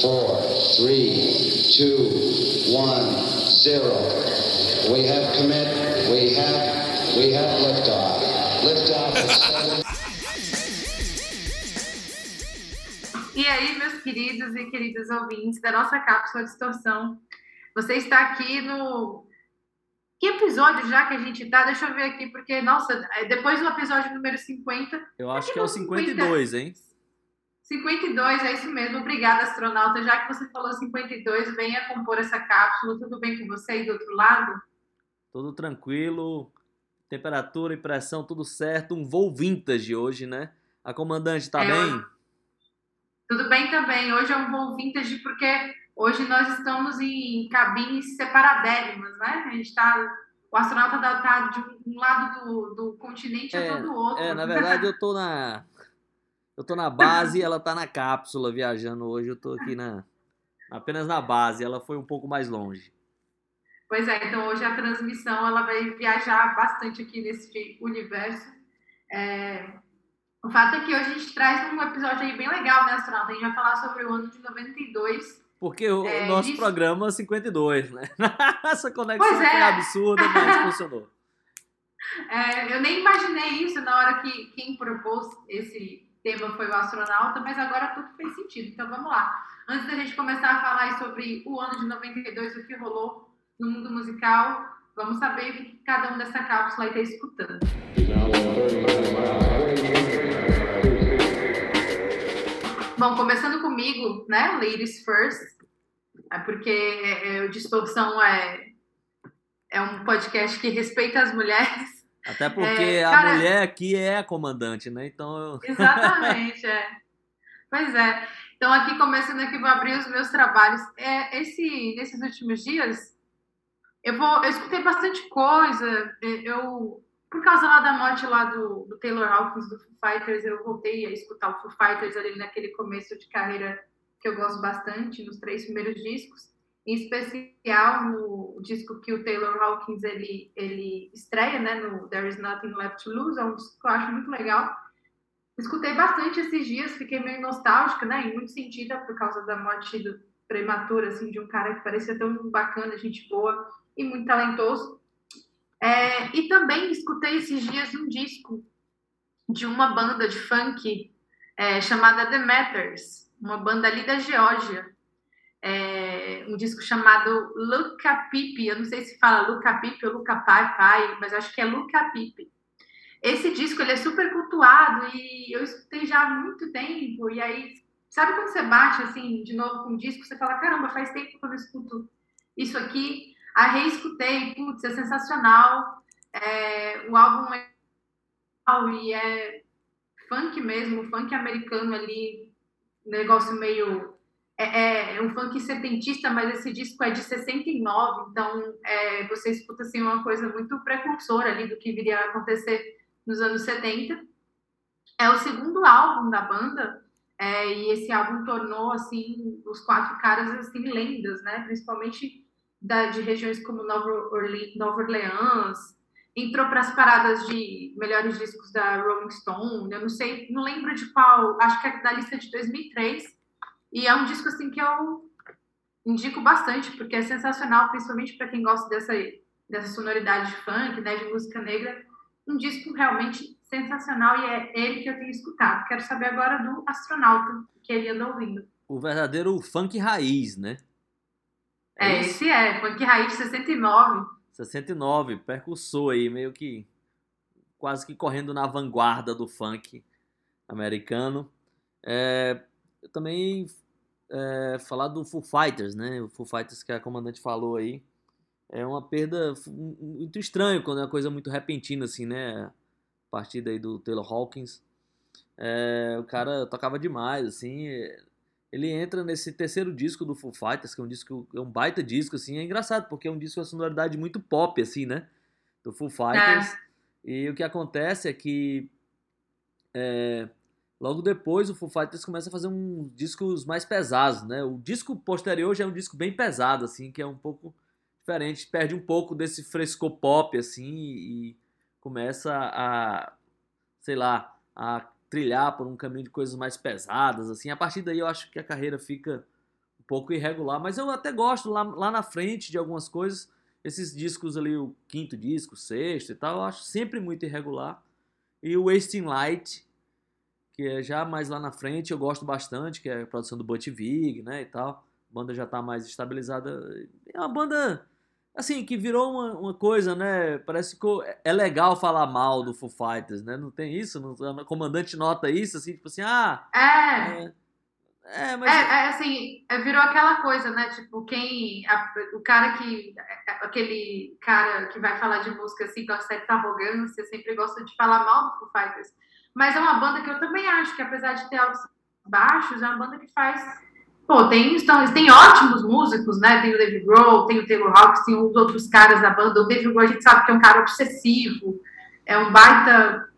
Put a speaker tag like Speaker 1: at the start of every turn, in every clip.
Speaker 1: four, three, two, one, zero. We have commit. We have. We have liftoff. Liftoff.
Speaker 2: E aí, meus queridos e queridas ouvintes da nossa cápsula de distorção, você está aqui no. Que episódio já que a gente tá? Deixa eu ver aqui, porque, nossa, é depois do episódio número 50.
Speaker 3: Eu acho que é o 52, hein?
Speaker 2: 52, é isso mesmo. Obrigada, astronauta. Já que você falou 52, venha compor essa cápsula. Tudo bem com você aí do outro lado?
Speaker 3: Tudo tranquilo, temperatura e pressão, tudo certo. Um voo vintage hoje, né? A comandante tá
Speaker 2: É,
Speaker 3: bem?
Speaker 2: Tudo bem também. Hoje é um voo vintage porque hoje nós estamos em cabines separadérrimas, né? A gente tá. O astronauta está de um lado do, do continente
Speaker 3: É,
Speaker 2: até do outro.
Speaker 3: É, na verdade eu tô na. Eu tô na base e ela tá na cápsula viajando hoje. Eu tô aqui na. Apenas na base, ela foi um pouco mais longe.
Speaker 2: Pois é, então hoje a transmissão ela vai viajar bastante aqui nesse universo. É, O fato é que hoje a gente traz um episódio aí bem legal, né, astronauta? A gente vai falar sobre o ano de 92.
Speaker 3: Porque o
Speaker 2: É,
Speaker 3: nosso
Speaker 2: disso-
Speaker 3: programa é 52, né? Essa conexão
Speaker 2: Pois é.
Speaker 3: absurda, mas funcionou.
Speaker 2: É, eu nem imaginei isso na hora que quem propôs esse tema foi o astronauta, mas agora tudo fez sentido. Então vamos lá. Antes da gente começar a falar sobre o ano de 92, o que rolou no mundo musical, vamos saber o que cada um dessa cápsula está escutando. Bom, começando comigo, né? Ladies first. É porque o Distorção é, é um podcast que respeita as mulheres.
Speaker 3: Até porque
Speaker 2: É,
Speaker 3: a
Speaker 2: cara-
Speaker 3: mulher aqui é a comandante, né? Então eu.
Speaker 2: Exatamente, é. Pois é. Então, aqui começando aqui, vou abrir os meus trabalhos. É, esse, nesses últimos dias, eu vou, eu escutei bastante coisa. Eu, por causa lá da morte lá do, do Taylor Hawkins do Foo Fighters, eu voltei a escutar o Foo Fighters ali naquele começo de carreira que eu gosto bastante, nos três primeiros discos. Em especial no disco que o Taylor Hawkins ele, ele estreia, né, no There Is Nothing Left to Lose, é um disco que eu acho muito legal. Escutei bastante esses dias, fiquei meio nostálgica, né? Em muito sentido, por causa da morte do, prematura, assim, de um cara que parecia tão bacana, gente boa e muito talentoso. É, e também escutei esses dias um disco de uma banda de funk é, chamada The Matters, uma banda ali da Geórgia. É, um disco chamado Luca Pipi, eu não sei se fala Luca Pipi ou Luca Pai Pai, mas acho que é Luca Pipi. Esse disco ele é super cultuado e eu escutei já há muito tempo. E aí, sabe quando você bate assim de novo com um disco, você fala: caramba, faz tempo que eu não escuto isso aqui. Aí reescutei, putz, é sensacional. É, o álbum é e é funk mesmo, funk americano ali, negócio meio. É, é, é um funk setentista, mas esse disco é de 69, então é, você escuta assim, uma coisa muito precursora ali do que viria a acontecer nos anos 70. É o segundo álbum da banda, é, e esse álbum tornou assim os quatro caras assim lendas, né? Principalmente da, de regiões como Nova, Orle Nova Orleans. Entrou para as paradas de melhores discos da Rolling Stone. Eu não sei, não lembro de qual. Acho que é da lista de 2003. E é um disco assim que eu indico bastante porque é sensacional, principalmente para quem gosta dessa dessa sonoridade de funk, né? De música negra um disco realmente sensacional e é ele que eu tenho escutado. Quero saber agora do astronauta que ele anda ouvindo.
Speaker 3: O verdadeiro funk raiz, né?
Speaker 2: É,
Speaker 3: isso?
Speaker 2: esse é, Funk Raiz 69.
Speaker 3: 69, percussor aí, meio que quase que correndo na vanguarda do funk americano. É, eu também é, falar do Foo Fighters, né? O Foo Fighters que a comandante falou aí. É uma perda muito estranha quando é uma coisa muito repentina, assim, né? A partida aí do Taylor Hawkins. É, o cara tocava demais, assim. Ele entra nesse terceiro disco do Foo Fighters, que é um disco, é um baita disco, assim. É engraçado, porque é um disco com uma sonoridade muito pop, assim, né? Do Foo Fighters. E o que acontece é que é, logo depois o Foo Fighters começa a fazer uns discos mais pesados, né? O disco posterior já é um disco bem pesado, assim, que é um pouco diferente, perde um pouco desse frescor pop, assim, e começa a, sei lá, a trilhar por um caminho de coisas mais pesadas, assim. A partir daí eu acho que a carreira fica pouco irregular, mas eu até gosto lá, lá na frente de algumas coisas. Esses discos ali, o quinto disco, o sexto e tal, eu acho sempre muito irregular. E o Wasting Light, que é já mais lá na frente, eu gosto bastante, que é a produção do Butch Vig, né, e tal. A banda já tá mais estabilizada. É uma banda, assim, que virou uma, uma coisa, né, parece que é legal falar mal do Foo Fighters, né, não tem isso? o comandante nota isso, assim, tipo assim, ah...
Speaker 2: É... é é, mas... é, é assim, é, virou aquela coisa, né? Tipo, quem. A, o cara que. Aquele cara que vai falar de música assim, com certa arrogância, sempre gosta de falar mal do Foo Fighters. Mas é uma banda que eu também acho que, apesar de ter altos baixos, é uma banda que faz. Pô, tem, então, tem ótimos músicos, né? Tem o David Grohl, tem o Taylor Hawkins, tem os outros caras da banda. O David Grohl a gente sabe que é um cara obsessivo, é um baita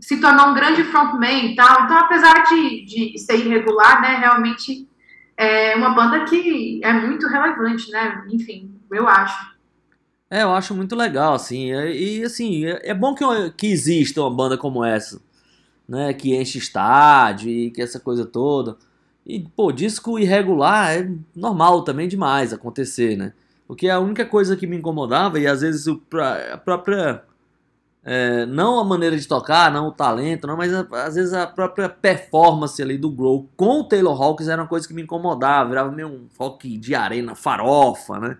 Speaker 2: se tornou um grande frontman e tal. Então, apesar de, de ser irregular, né, realmente é uma banda que é muito relevante, né? Enfim, eu acho.
Speaker 3: É, eu acho muito legal, assim. E, assim, é, é bom que, que exista uma banda como essa, né? Que enche estádio e que essa coisa toda. E, pô, disco irregular é normal também demais acontecer, né? Porque a única coisa que me incomodava, e às vezes a própria é, não a maneira de tocar, não o talento, não, mas às vezes a própria performance ali do Grow com o Taylor Hawkins era uma coisa que me incomodava, virava meio um rock de arena farofa, né?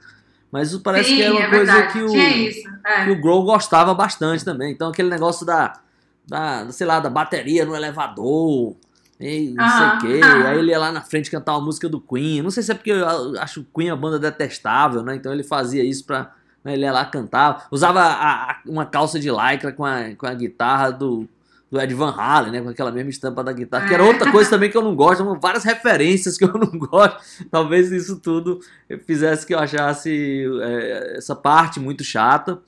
Speaker 3: Mas isso parece Sim, que era uma é coisa que o, é. que o Grow gostava bastante também. Então aquele negócio da, da, sei lá, da bateria no elevador, e não sei o quê. Aí ele ia lá na frente cantar uma música do Queen. Não sei se é porque eu acho o Queen a banda detestável, né? Então ele fazia isso pra né? Ele ia lá cantar, usava a, a, uma calça de lycra com a, com a guitarra do, do Ed Van Halen, né? Com aquela mesma estampa da guitarra, que era outra coisa também que eu não gosto, várias referências que eu não gosto. Talvez isso tudo fizesse que eu achasse é, essa parte muito chata.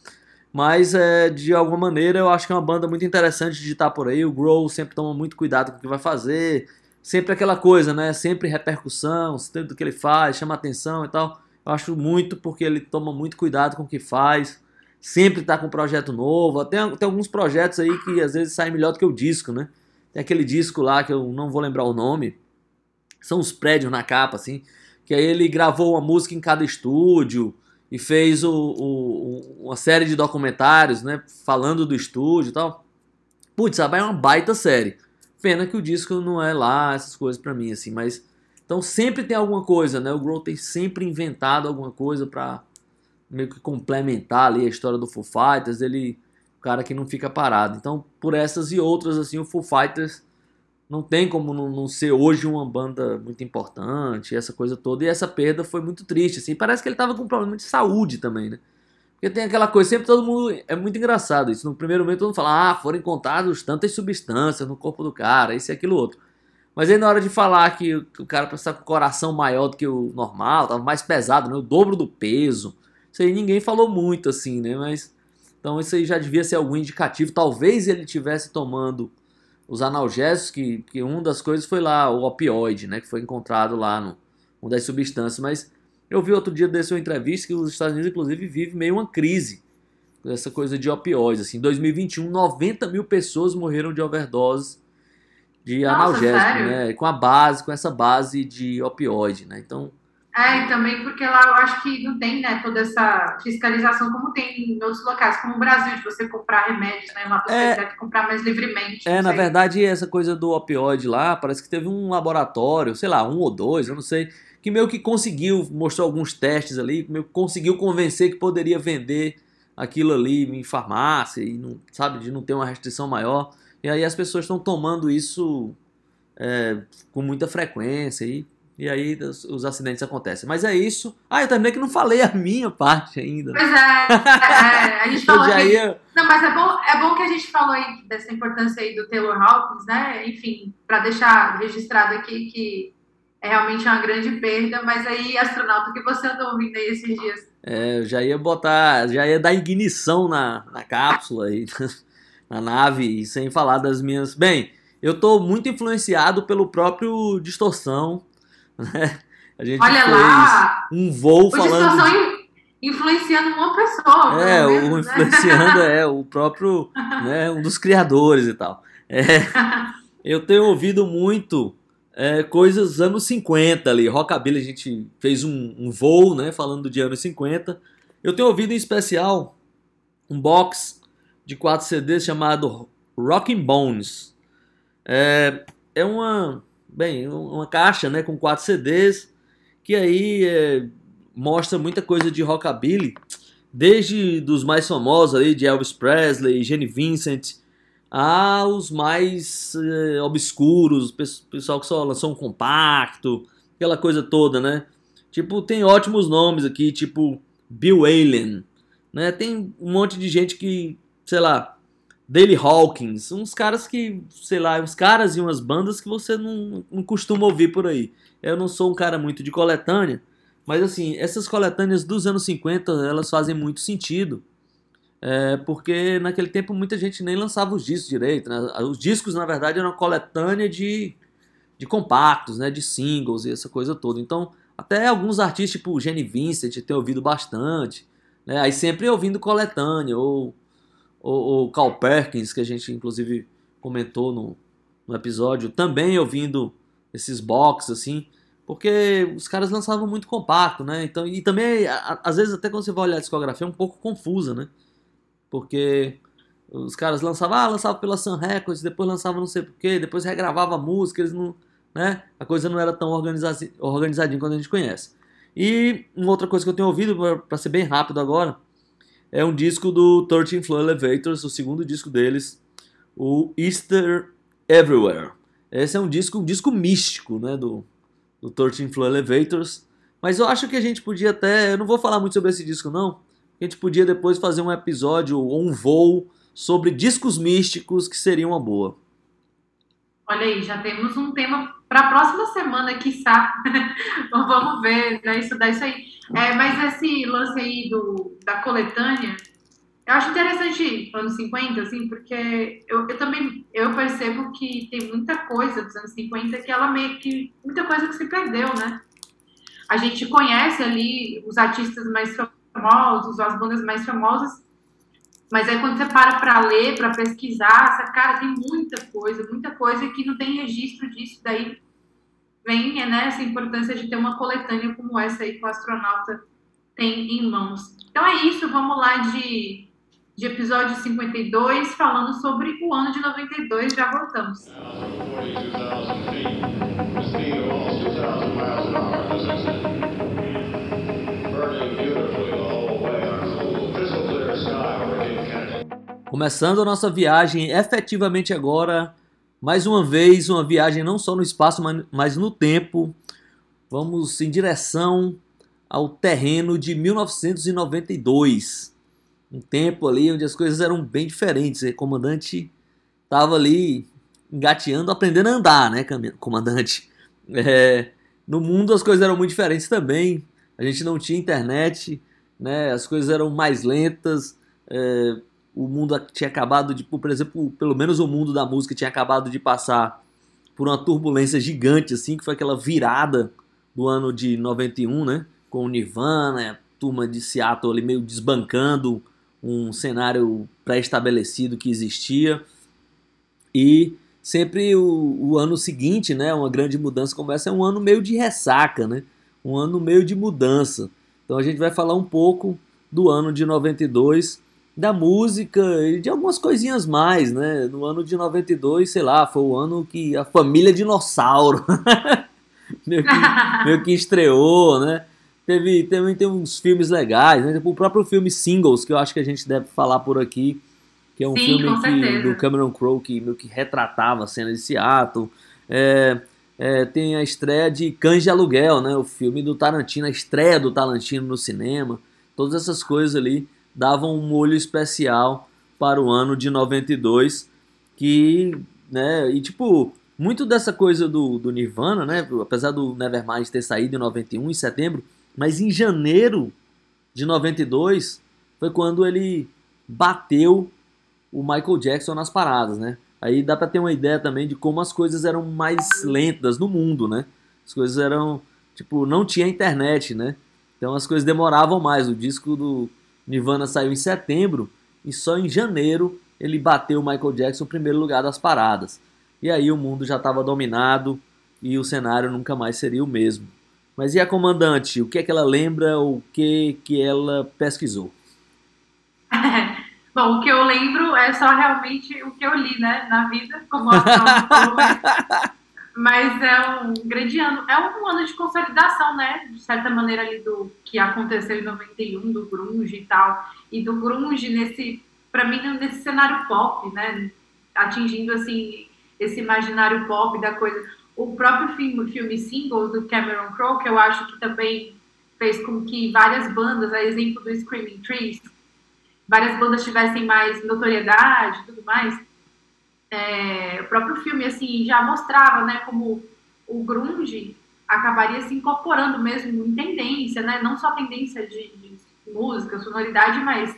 Speaker 3: Mas é, de alguma maneira eu acho que é uma banda muito interessante de estar por aí. O Grow sempre toma muito cuidado com o que vai fazer. Sempre aquela coisa, né? Sempre repercussão, tudo que ele faz, chama atenção e tal. Eu acho muito porque ele toma muito cuidado com o que faz. Sempre está com um projeto novo. Tem, tem alguns projetos aí que às vezes saem melhor do que o disco, né? Tem aquele disco lá que eu não vou lembrar o nome. São os prédios na capa, assim. Que aí ele gravou uma música em cada estúdio e fez o, o, uma série de documentários, né? Falando do estúdio e tal. Putz, sabe, é uma baita série. Pena que o disco não é lá, essas coisas para mim, assim, mas então sempre tem alguma coisa, né? O Grohl tem sempre inventado alguma coisa para meio que complementar ali a história do Foo Fighters, ele o cara que não fica parado. Então, por essas e outras assim, o Foo Fighters não tem como não, não ser hoje uma banda muito importante, essa coisa toda. E essa perda foi muito triste, assim. Parece que ele tava com problema de saúde também, né? Porque tem aquela coisa, sempre todo mundo. É muito engraçado isso. No primeiro momento todo mundo fala, ah, foram encontrados tantas substâncias no corpo do cara, isso e aquilo outro. Mas aí na hora de falar que, o cara precisa com o coração maior do que o normal, tava mais pesado, né? O dobro do peso. Isso aí ninguém falou muito assim, né? Mas então isso aí já devia ser algum indicativo. Talvez ele tivesse tomando os analgésicos, que, que uma das coisas foi lá o opioide, né? Que foi encontrado lá no uma das substâncias. Mas eu vi outro dia desse uma entrevista que os Estados Unidos, inclusive, vive meio uma crise essa coisa de opioides. Assim, em 2021, 90 mil pessoas morreram de overdose de Nossa, analgésico, sério? né? Com a base, com essa base de opioide, né? Então.
Speaker 2: É, e também porque lá eu acho que não tem, né, toda essa fiscalização como tem em outros locais, como o Brasil, de você comprar remédios, né? Uma possibilidade é, de comprar mais livremente.
Speaker 3: É, na verdade, essa coisa do opioide lá, parece que teve um laboratório, sei lá, um ou dois, eu não sei, que meio que conseguiu, mostrou alguns testes ali, meio que conseguiu convencer que poderia vender aquilo ali em farmácia e não, sabe, de não ter uma restrição maior. E aí as pessoas estão tomando isso é, com muita frequência e, e aí os, os, acidentes acontecem. Mas é isso. Ah, eu também que não falei a minha parte ainda.
Speaker 2: Pois é, é a gente falou que... ia... Não, mas é bom, é bom que a gente falou aí dessa importância aí do Taylor Hawkins, né? Enfim, para deixar registrado aqui que é realmente uma grande perda, mas aí, astronauta, o que você andou ouvindo aí esses dias?
Speaker 3: É, eu já ia botar, já ia dar ignição na, na cápsula aí. na nave, e sem falar das minhas. Bem, eu estou muito influenciado pelo próprio Distorção. Né? A gente
Speaker 2: Olha
Speaker 3: fez
Speaker 2: lá!
Speaker 3: um voo falando.
Speaker 2: De... influenciando uma pessoa.
Speaker 3: É, o né? influenciando é o próprio, né, um dos criadores e tal. É, eu tenho ouvido muito é, coisas anos 50 ali. Rockabilly a gente fez um, um voo, né? Falando de anos 50. Eu tenho ouvido em especial um box de quatro CDs chamado Rockin' Bones. É, é uma, bem, uma caixa né, com quatro CDs que aí é, mostra muita coisa de rockabilly, desde dos mais famosos ali, de Elvis Presley, Jenny Vincent, aos mais é, obscuros, pessoal que só lançou um compacto, aquela coisa toda, né? Tipo, tem ótimos nomes aqui, tipo Bill Allen, né? Tem um monte de gente que, sei lá, Daily Hawkins, uns caras que, sei lá, uns caras e umas bandas que você não, não costuma ouvir por aí. Eu não sou um cara muito de coletânea, mas assim, essas coletâneas dos anos 50, elas fazem muito sentido. É, porque naquele tempo muita gente nem lançava os discos direito. Né? Os discos, na verdade, eram uma coletânea de, de compactos, né? de singles e essa coisa toda. Então, até alguns artistas, tipo Jenny Vincent, tem ouvido bastante. Né? Aí sempre ouvindo coletânea, ou o, Carl Perkins, que a gente inclusive comentou no, no episódio, também ouvindo esses box assim, porque os caras lançavam muito compacto, né? Então, e também, a, às vezes, até quando você vai olhar a discografia, é um pouco confusa, né? Porque os caras lançavam, ah, lançava pela Sun Records, depois lançava não sei porquê, depois regravava a música, eles não, né? A coisa não era tão organizadinha quanto a gente conhece. E uma outra coisa que eu tenho ouvido, para ser bem rápido agora, é um disco do 13 Floor Elevators, o segundo disco deles, o Easter Everywhere. Esse é um disco, um disco místico, né, do, do 13 Floor Elevators. Mas eu acho que a gente podia até, eu não vou falar muito sobre esse disco não, a gente podia depois fazer um episódio ou um voo sobre discos místicos que seria uma boa.
Speaker 2: Olha aí, já temos um tema para a próxima semana, quiçá. Vamos ver, né, estudar isso aí. É, mas esse lance aí do, da coletânea, eu acho interessante anos 50, assim, porque eu, eu também eu percebo que tem muita coisa dos anos 50 que ela meio que. muita coisa que se perdeu, né? A gente conhece ali os artistas mais famosos, as bandas mais famosas, mas aí quando você para para ler, para pesquisar, essa cara tem muita coisa, muita coisa que não tem registro disso, daí vem né, essa importância de ter uma coletânea como essa aí que o astronauta tem em mãos. Então é isso, vamos lá de, de episódio 52, falando sobre o ano de 92, já voltamos.
Speaker 3: Começando a nossa viagem efetivamente agora mais uma vez, uma viagem não só no espaço, mas no tempo. Vamos em direção ao terreno de 1992. Um tempo ali onde as coisas eram bem diferentes. O comandante estava ali engateando, aprendendo a andar, né, comandante? É, no mundo as coisas eram muito diferentes também. A gente não tinha internet, né? As coisas eram mais lentas. É, o mundo tinha acabado de, por exemplo, pelo menos o mundo da música tinha acabado de passar por uma turbulência gigante, assim, que foi aquela virada do ano de 91, né? Com o Nirvana, a turma de Seattle ali meio desbancando um cenário pré-estabelecido que existia. E sempre o, o, ano seguinte, né? Uma grande mudança como essa é um ano meio de ressaca, né? Um ano meio de mudança. Então a gente vai falar um pouco do ano de 92 da música e de algumas coisinhas mais, né? No ano de 92, sei lá, foi o ano que a família dinossauro meio, que, meio que estreou, né? Teve, também tem uns filmes legais, né? Tipo, o próprio filme Singles, que eu acho que a gente deve falar por aqui, que é um Sim, filme que, do Cameron Crowe que meio que retratava a cena de Seattle. É, é, tem a estreia de Cães de Aluguel, né? O filme do Tarantino, a estreia do Tarantino no cinema. Todas essas coisas ali davam um molho especial para o ano de 92, que, né, e tipo, muito dessa coisa do, do Nirvana, né, apesar do Nevermind ter saído em 91, em setembro, mas em janeiro de 92 foi quando ele bateu o Michael Jackson nas paradas, né? Aí dá para ter uma ideia também de como as coisas eram mais lentas no mundo, né? As coisas eram, tipo, não tinha internet, né? Então as coisas demoravam mais. O disco do Nirvana saiu em setembro e só em janeiro ele bateu o Michael Jackson em primeiro lugar das paradas. E aí o mundo já estava dominado e o cenário nunca mais seria o mesmo. Mas e a comandante? O que é que ela lembra? O que que ela pesquisou?
Speaker 2: Bom, o que eu lembro é só realmente o que eu li, né, na vida, como a mas, é um grande ano, é um ano de consolidação, né, de certa maneira ali do que aconteceu em 91, do grunge e tal, e do grunge nesse, para mim, nesse cenário pop, né, atingindo, assim, esse imaginário pop da coisa. O próprio filme, filme Singles, do Cameron Crowe, que eu acho que também fez com que várias bandas, a exemplo do Screaming Trees, várias bandas tivessem mais notoriedade tudo mais, é, o próprio filme assim já mostrava, né, como o grunge acabaria se incorporando mesmo em tendência, né, não só tendência de, de música, sonoridade, mas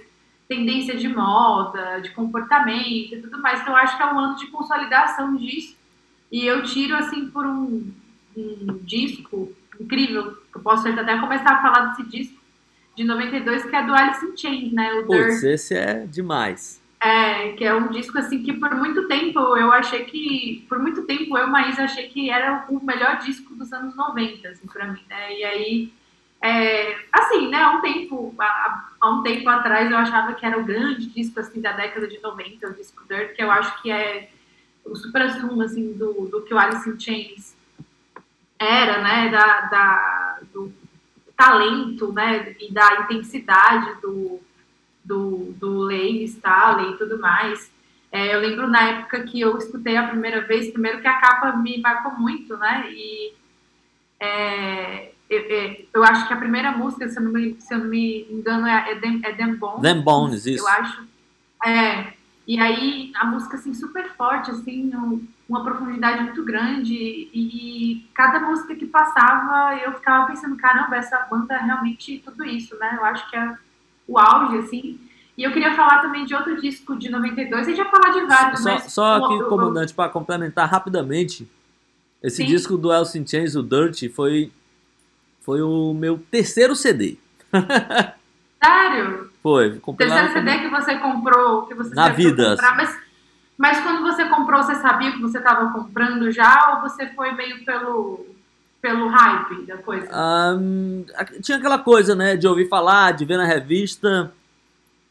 Speaker 2: tendência de moda, de comportamento e tudo mais. Então, eu acho que é um ano de consolidação disso. E eu tiro, assim, por um, um disco incrível, eu posso até começar a falar desse disco, de 92, que é do Alice in Chains, né? O
Speaker 3: Putz, esse é demais.
Speaker 2: É, que é um disco assim que por muito tempo eu achei que, por muito tempo eu, Maísa, achei que era o melhor disco dos anos 90, assim, pra mim, né? E aí, é, assim, né, há um tempo, há, há, um tempo atrás eu achava que era o grande disco, assim, da década de 90, o disco Dirt, que eu acho que é o supra-sumo, assim, do, do que o Alice in Chains era, né, da, da, do, talento, né, e da intensidade do, do, do Lane Staley e tudo mais. É, eu lembro na época que eu escutei a primeira vez, primeiro que a capa me marcou muito, né, e é, eu, eu, acho que a primeira música, se eu não me, se eu não me engano, é, é, é Them Bones.
Speaker 3: Them Bones, isso.
Speaker 2: Eu acho. É, e aí a música, assim, super forte, assim, um, uma profundidade muito grande e cada música que passava eu ficava pensando, caramba, essa banda é realmente tudo isso, né? Eu acho que é o auge, assim. E eu queria falar também de outro disco de 92, a gente ia falar de vários,
Speaker 3: Só,
Speaker 2: mas...
Speaker 3: só aqui, comandante, para complementar rapidamente, esse Sim. disco do Alice in Chains, o Dirt, foi, foi o meu terceiro CD.
Speaker 2: Sério?
Speaker 3: Foi.
Speaker 2: Terceiro CD que você comprou, que você
Speaker 3: Na vida. Comprar,
Speaker 2: mas mas quando você comprou, você sabia que você estava comprando já ou você foi meio pelo, pelo hype da coisa?
Speaker 3: Um, tinha aquela coisa, né, de ouvir falar, de ver na revista.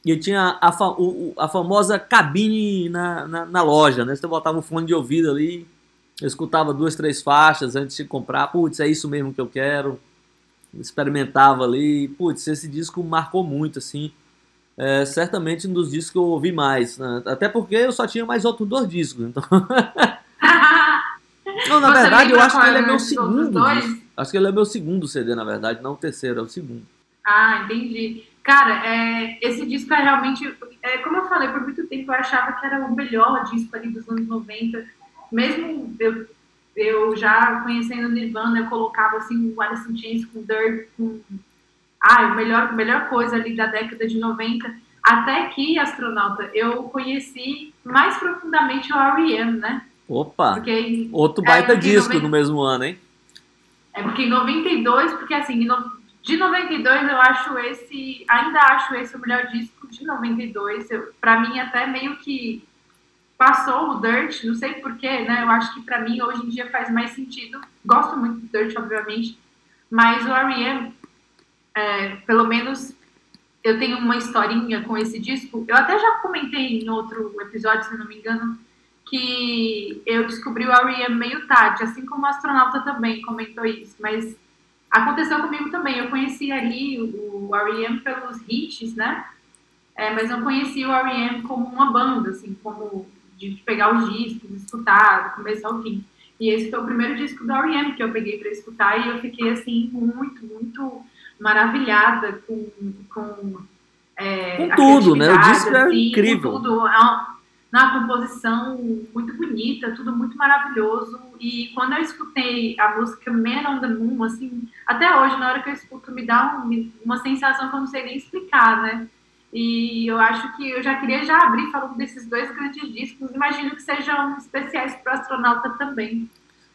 Speaker 3: E tinha a, fa o, a famosa cabine na, na, na, loja, né? Você botava um fone de ouvido ali, escutava duas, três faixas antes de comprar. Putz, é isso mesmo que eu quero. Experimentava ali. Putz, esse disco marcou muito, assim é, certamente um dos discos que eu ouvi mais. Né? Até porque eu só tinha mais outros dois discos. Então... não, na Você verdade, eu acho que ele é meu segundo. Acho que ele é meu segundo CD, na verdade, não o terceiro, é o segundo.
Speaker 2: Ah, entendi. Cara, é, esse disco é realmente. É, como eu falei, por muito tempo eu achava que era o melhor disco ali dos anos 90. Mesmo eu, eu já conhecendo Nirvana, eu colocava assim o Alice in Chains com Dirt, com ah, a melhor, melhor coisa ali da década de 90, até que, astronauta, eu conheci mais profundamente o R.E.M., né?
Speaker 3: Opa! Porque, Outro baita é, disco 90... no mesmo ano, hein?
Speaker 2: É porque em 92, porque assim, de 92 eu acho esse, ainda acho esse o melhor disco de 92. Eu, pra mim, até meio que passou o Dirt, não sei porquê, né? Eu acho que pra mim hoje em dia faz mais sentido. Gosto muito do Dirt, obviamente, mas o R.E.M é, pelo menos eu tenho uma historinha com esse disco. Eu até já comentei em outro episódio, se não me engano, que eu descobri o R.E.M. meio tarde, assim como o astronauta também comentou isso, mas aconteceu comigo também. Eu conheci ali o, R.E.M. pelos hits, né? É, mas não conheci o R.E.M. como uma banda, assim, como de pegar os discos, escutar do começo ao fim. E esse foi o primeiro disco do R.E.M. que eu peguei para escutar e eu fiquei, assim, muito, muito maravilhada com, com, é,
Speaker 3: com tudo, né? O disco é assim, incrível.
Speaker 2: Com tudo. É uma, uma composição muito bonita, tudo muito maravilhoso. E quando eu escutei a música Man on the Moon, assim, até hoje, na hora que eu escuto, me dá um, uma sensação que eu não sei nem explicar, né? E eu acho que eu já queria já abrir falando desses dois grandes discos. Imagino que sejam especiais para o astronauta também.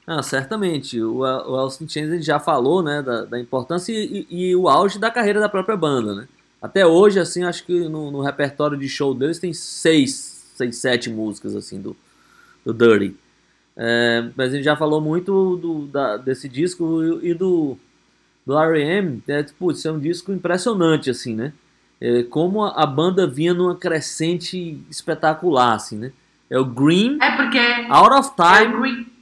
Speaker 3: Ah, certamente. O, o Austin Chains já falou né, da, da importância e, e, e, o auge da carreira da própria banda. Né? Até hoje, assim, acho que no, no, repertório de show deles tem seis, seis, sete músicas assim do, do Dirty. É, mas a gente já falou muito do, da, desse disco e do, do R.E.M. É, putz, é um disco impressionante, assim, né? É, como a, a, banda vinha numa crescente espetacular, assim, né? É o Green,
Speaker 2: é porque
Speaker 3: Out of Time
Speaker 2: é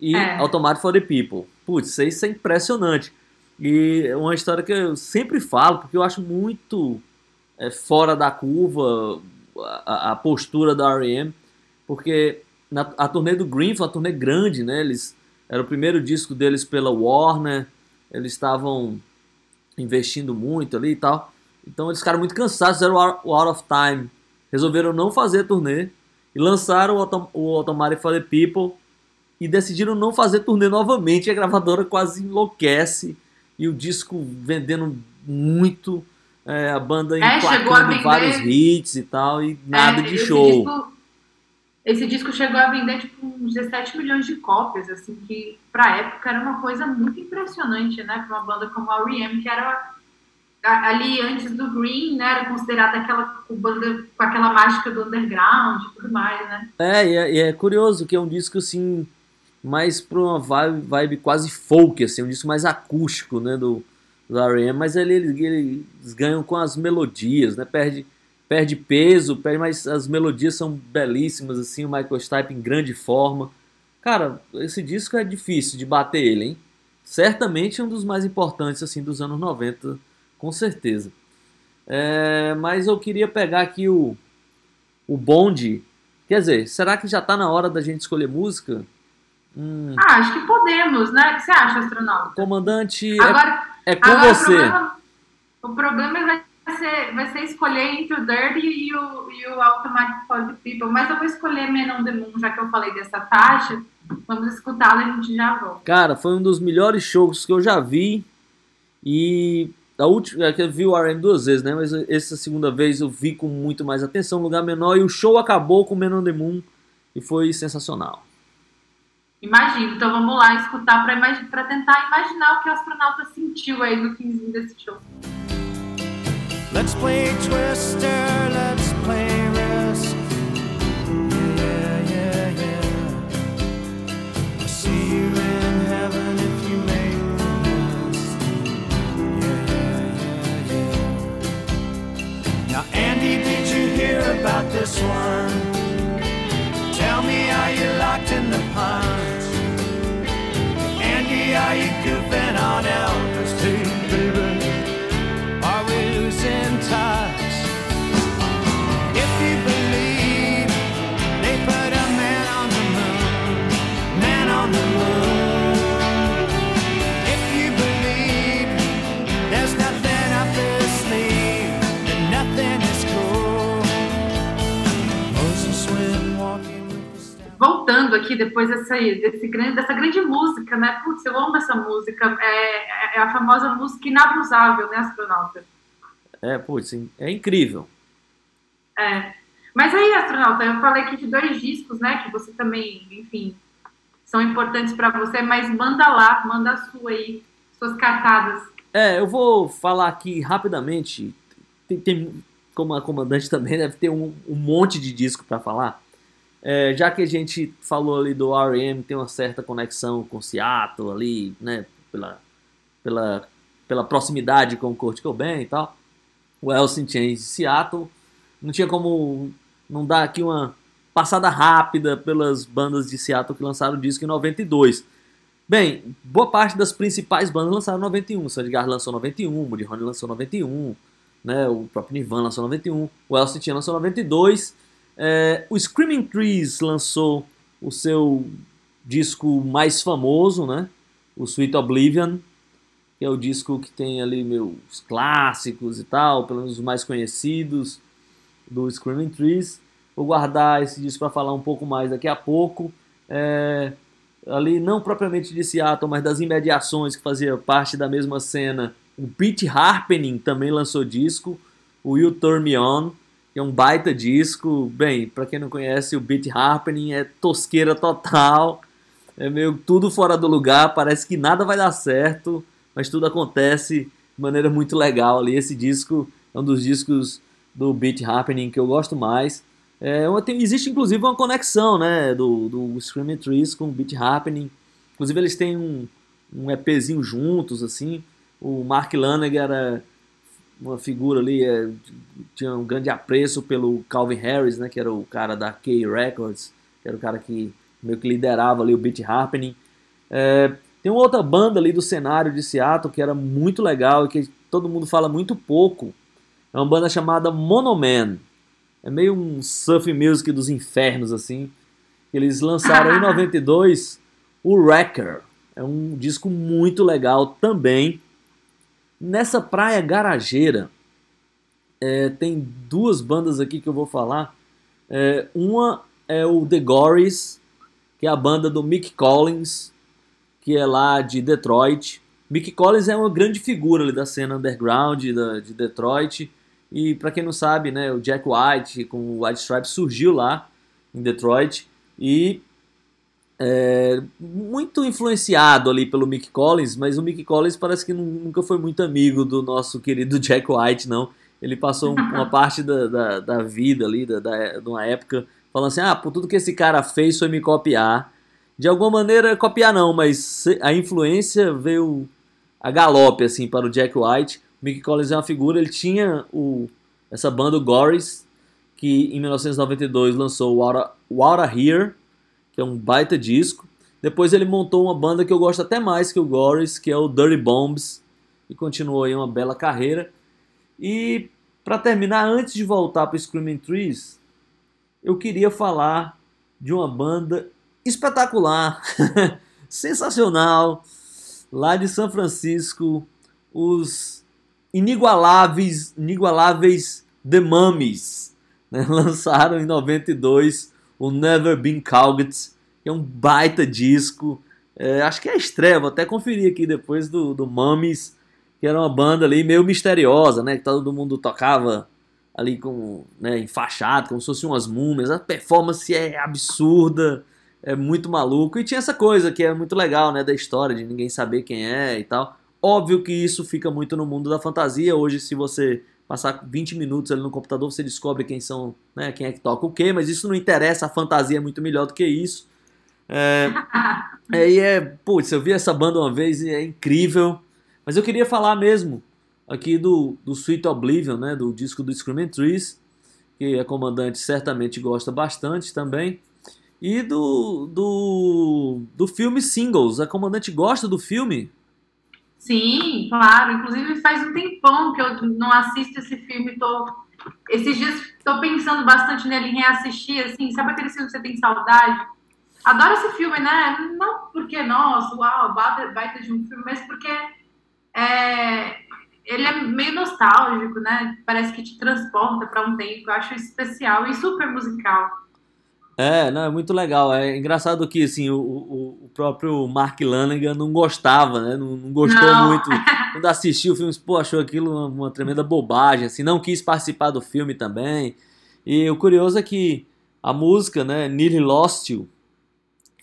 Speaker 3: e é. Automatic for the People. Putz, isso é impressionante. E é uma história que eu sempre falo, porque eu acho muito é, fora da curva a, a postura da R.E.M., porque na, a turnê do Green foi uma turnê grande, né? Eles, era o primeiro disco deles pela Warner, eles estavam investindo muito ali e tal. Então eles ficaram muito cansados, fizeram o Out of Time, resolveram não fazer a turnê e lançaram o, Autom o Automatic for the People e decidiram não fazer turnê novamente. A gravadora quase enlouquece e o disco vendendo muito, é, a banda
Speaker 2: é, emplacando
Speaker 3: vários hits e tal e nada é, de show.
Speaker 2: Disco, esse disco chegou a vender tipo uns 17 milhões de cópias, assim que para época era uma coisa muito impressionante, né, para uma banda como a R.E.M. que era ali antes do Green, né, era considerada aquela banda com aquela mágica do underground e tudo mais, né?
Speaker 3: É, e é, e é curioso que é um disco assim mais para uma vibe, vibe, quase folk, assim, um disco mais acústico, né, do, do R.E.M., mas ele, ele, eles ganham com as melodias, né, perde, perde peso, perde, mas as melodias são belíssimas, assim, o Michael Stipe em grande forma. Cara, esse disco é difícil de bater ele, hein? Certamente é um dos mais importantes, assim, dos anos 90, com certeza. É, mas eu queria pegar aqui o, o bonde. Quer dizer, será que já está na hora da gente escolher música?
Speaker 2: Hum. Ah, acho que podemos, né? O que você acha, astronauta?
Speaker 3: Comandante,
Speaker 2: agora,
Speaker 3: é, com agora você.
Speaker 2: O problema, o problema vai, ser, vai ser escolher entre o Dirty e o, e o Automatic for the People. Mas eu vou escolher Men on the Moon, já que eu falei dessa faixa. Vamos escutá-la e a gente já volta.
Speaker 3: Cara, foi um dos melhores shows que eu já vi. E a última, é eu vi o RM duas vezes, né? Mas essa segunda vez eu vi com muito mais atenção, lugar menor, e o show acabou com Men on the Moon e foi sensacional.
Speaker 2: Imagino, então vamos lá escutar para tentar imaginar o que o astronauta sentiu aí no finzinho desse show. Let's play Twister, let's play Risk. Yeah, yeah, yeah. I'll see you in heaven if you make the list. Yeah, yeah, yeah. Now, Andy, did you hear about this one? Tell me, are you locked in the pond? Are you goofing on Elvis voltando aqui depois dessa, desse grande, dessa grande música, né? Putz, eu amo essa música. É, é a famosa música inabusável, né, astronauta?
Speaker 3: É, putz, é incrível.
Speaker 2: É. Mas aí, astronauta, eu falei aqui de dois discos, né? Que você também, enfim, são importantes para você, mas manda lá, manda a sua aí, suas cartadas.
Speaker 3: É, eu vou falar aqui rapidamente. Tem, tem como a comandante também deve ter um, um monte de disco para falar. É, já que a gente falou ali do R.E.M., tem uma certa conexão com Seattle ali, né, pela, pela, pela proximidade com o Kurt Cobain e tal, o Alice in Chains de Seattle, não tinha como não dar aqui uma passada rápida pelas bandas de Seattle que lançaram o disco em 92. Bem, boa parte das principais bandas lançaram em 91. O Edgar lançou em 91, o Mudhoney lançou em 91, né, o próprio Nirvana lançou em 91, o Alice in Chains lançou em 92 é, o Screaming Trees lançou o seu disco mais famoso, né? O Sweet Oblivion, que é o disco que tem ali meus clássicos e tal, pelo menos os mais conhecidos do Screaming Trees. Vou guardar esse disco para falar um pouco mais daqui a pouco. É, ali, não propriamente de Seattle, mas das imediações que fazia parte da mesma cena. O Pete Harpening também lançou disco, o You Turn Me On, é um baita disco. Bem, para quem não conhece, o Beat Happening é tosqueira total. É meio tudo fora do lugar, parece que nada vai dar certo, mas tudo acontece de maneira muito legal ali. Esse disco é um dos discos do Beat Happening que eu gosto mais. É, tem, existe inclusive uma conexão né, do, do Screaming Trees com o Beat Happening. Inclusive eles têm um, um EPzinho juntos, assim. O Mark Lanegan era uma figura ali, é, tinha um grande apreço pelo Calvin Harris, né, que era o cara da K Records, que era o cara que meio que liderava ali o Beat Happening. É, tem uma outra banda ali do cenário de Seattle que era muito legal e que todo mundo fala muito pouco. É uma banda chamada Monoman. É meio um surf music dos infernos, assim. Eles lançaram em 92 o Wrecker. É um disco muito legal também. Nessa praia garageira, é, tem duas bandas aqui que eu vou falar. É, uma é o The Gories, que é a banda do Mick Collins, que é lá de Detroit. Mick Collins é uma grande figura ali da cena underground da, de Detroit. E para quem não sabe, né, o Jack White com o White Stripes surgiu lá em Detroit e é, muito influenciado ali pelo Mick Collins, mas o Mick Collins parece que nunca foi muito amigo do nosso querido Jack White, não. Ele passou uma parte da, da, da vida ali, da, da, de uma época, falando assim: ah, por tudo que esse cara fez foi me copiar. De alguma maneira, copiar não, mas a influência veio a galope assim para o Jack White. O Mick Collins é uma figura, ele tinha o, essa banda, o Goris, que em 1992 lançou Water, Water Here, que é um baita disco. Depois ele montou uma banda que eu gosto até mais que o Goris, que é o Dirty Bombs, e continuou aí uma bela carreira. E para terminar, antes de voltar para Screaming Trees, eu queria falar de uma banda espetacular, sensacional, lá de São Francisco, os inigualáveis, inigualáveis The Mummies, né? lançaram em 92 o Never Been Caught, que é um baita disco. É, acho que é a estreia, vou até conferir aqui depois do, do Mummies, que era uma banda ali meio misteriosa, né? Que todo mundo tocava ali com, né, enfaixado, como se fossem umas múmias. A performance é absurda, é muito maluco. E tinha essa coisa que é muito legal, né? Da história, de ninguém saber quem é e tal. Óbvio que isso fica muito no mundo da fantasia. Hoje, se você passar 20 minutos ali no computador, você descobre quem são, né, quem é que toca o quê, mas isso não interessa, a fantasia é muito melhor do que isso. É, é, e é, putz, eu vi essa banda uma vez e é incrível. Mas eu queria falar mesmo aqui do, do Sweet Oblivion, né, do disco do Screaming Trees, que a comandante certamente gosta bastante também. E do, do, do filme Singles. A comandante gosta do filme?
Speaker 2: Sim, claro. Inclusive faz um tempão que eu não assisto esse filme. Tô, esses dias estou pensando bastante nele em reassistir, assim, sabe aquele filme que você tem saudade? Adoro esse filme, né? Não porque, nossa, uau, baita, baita de um filme, mas porque é, ele é meio nostálgico, né? Parece que te transporta para um tempo. Eu acho especial e super musical.
Speaker 3: É, não, é muito legal. É engraçado que assim, o, o, o próprio Mark Lanigan não gostava, né? Não, não gostou não. muito. Quando assistiu o filme, pô, achou aquilo uma, uma, tremenda bobagem, assim, não quis participar do filme também. E o curioso é que a música, né, Nearly Lost You,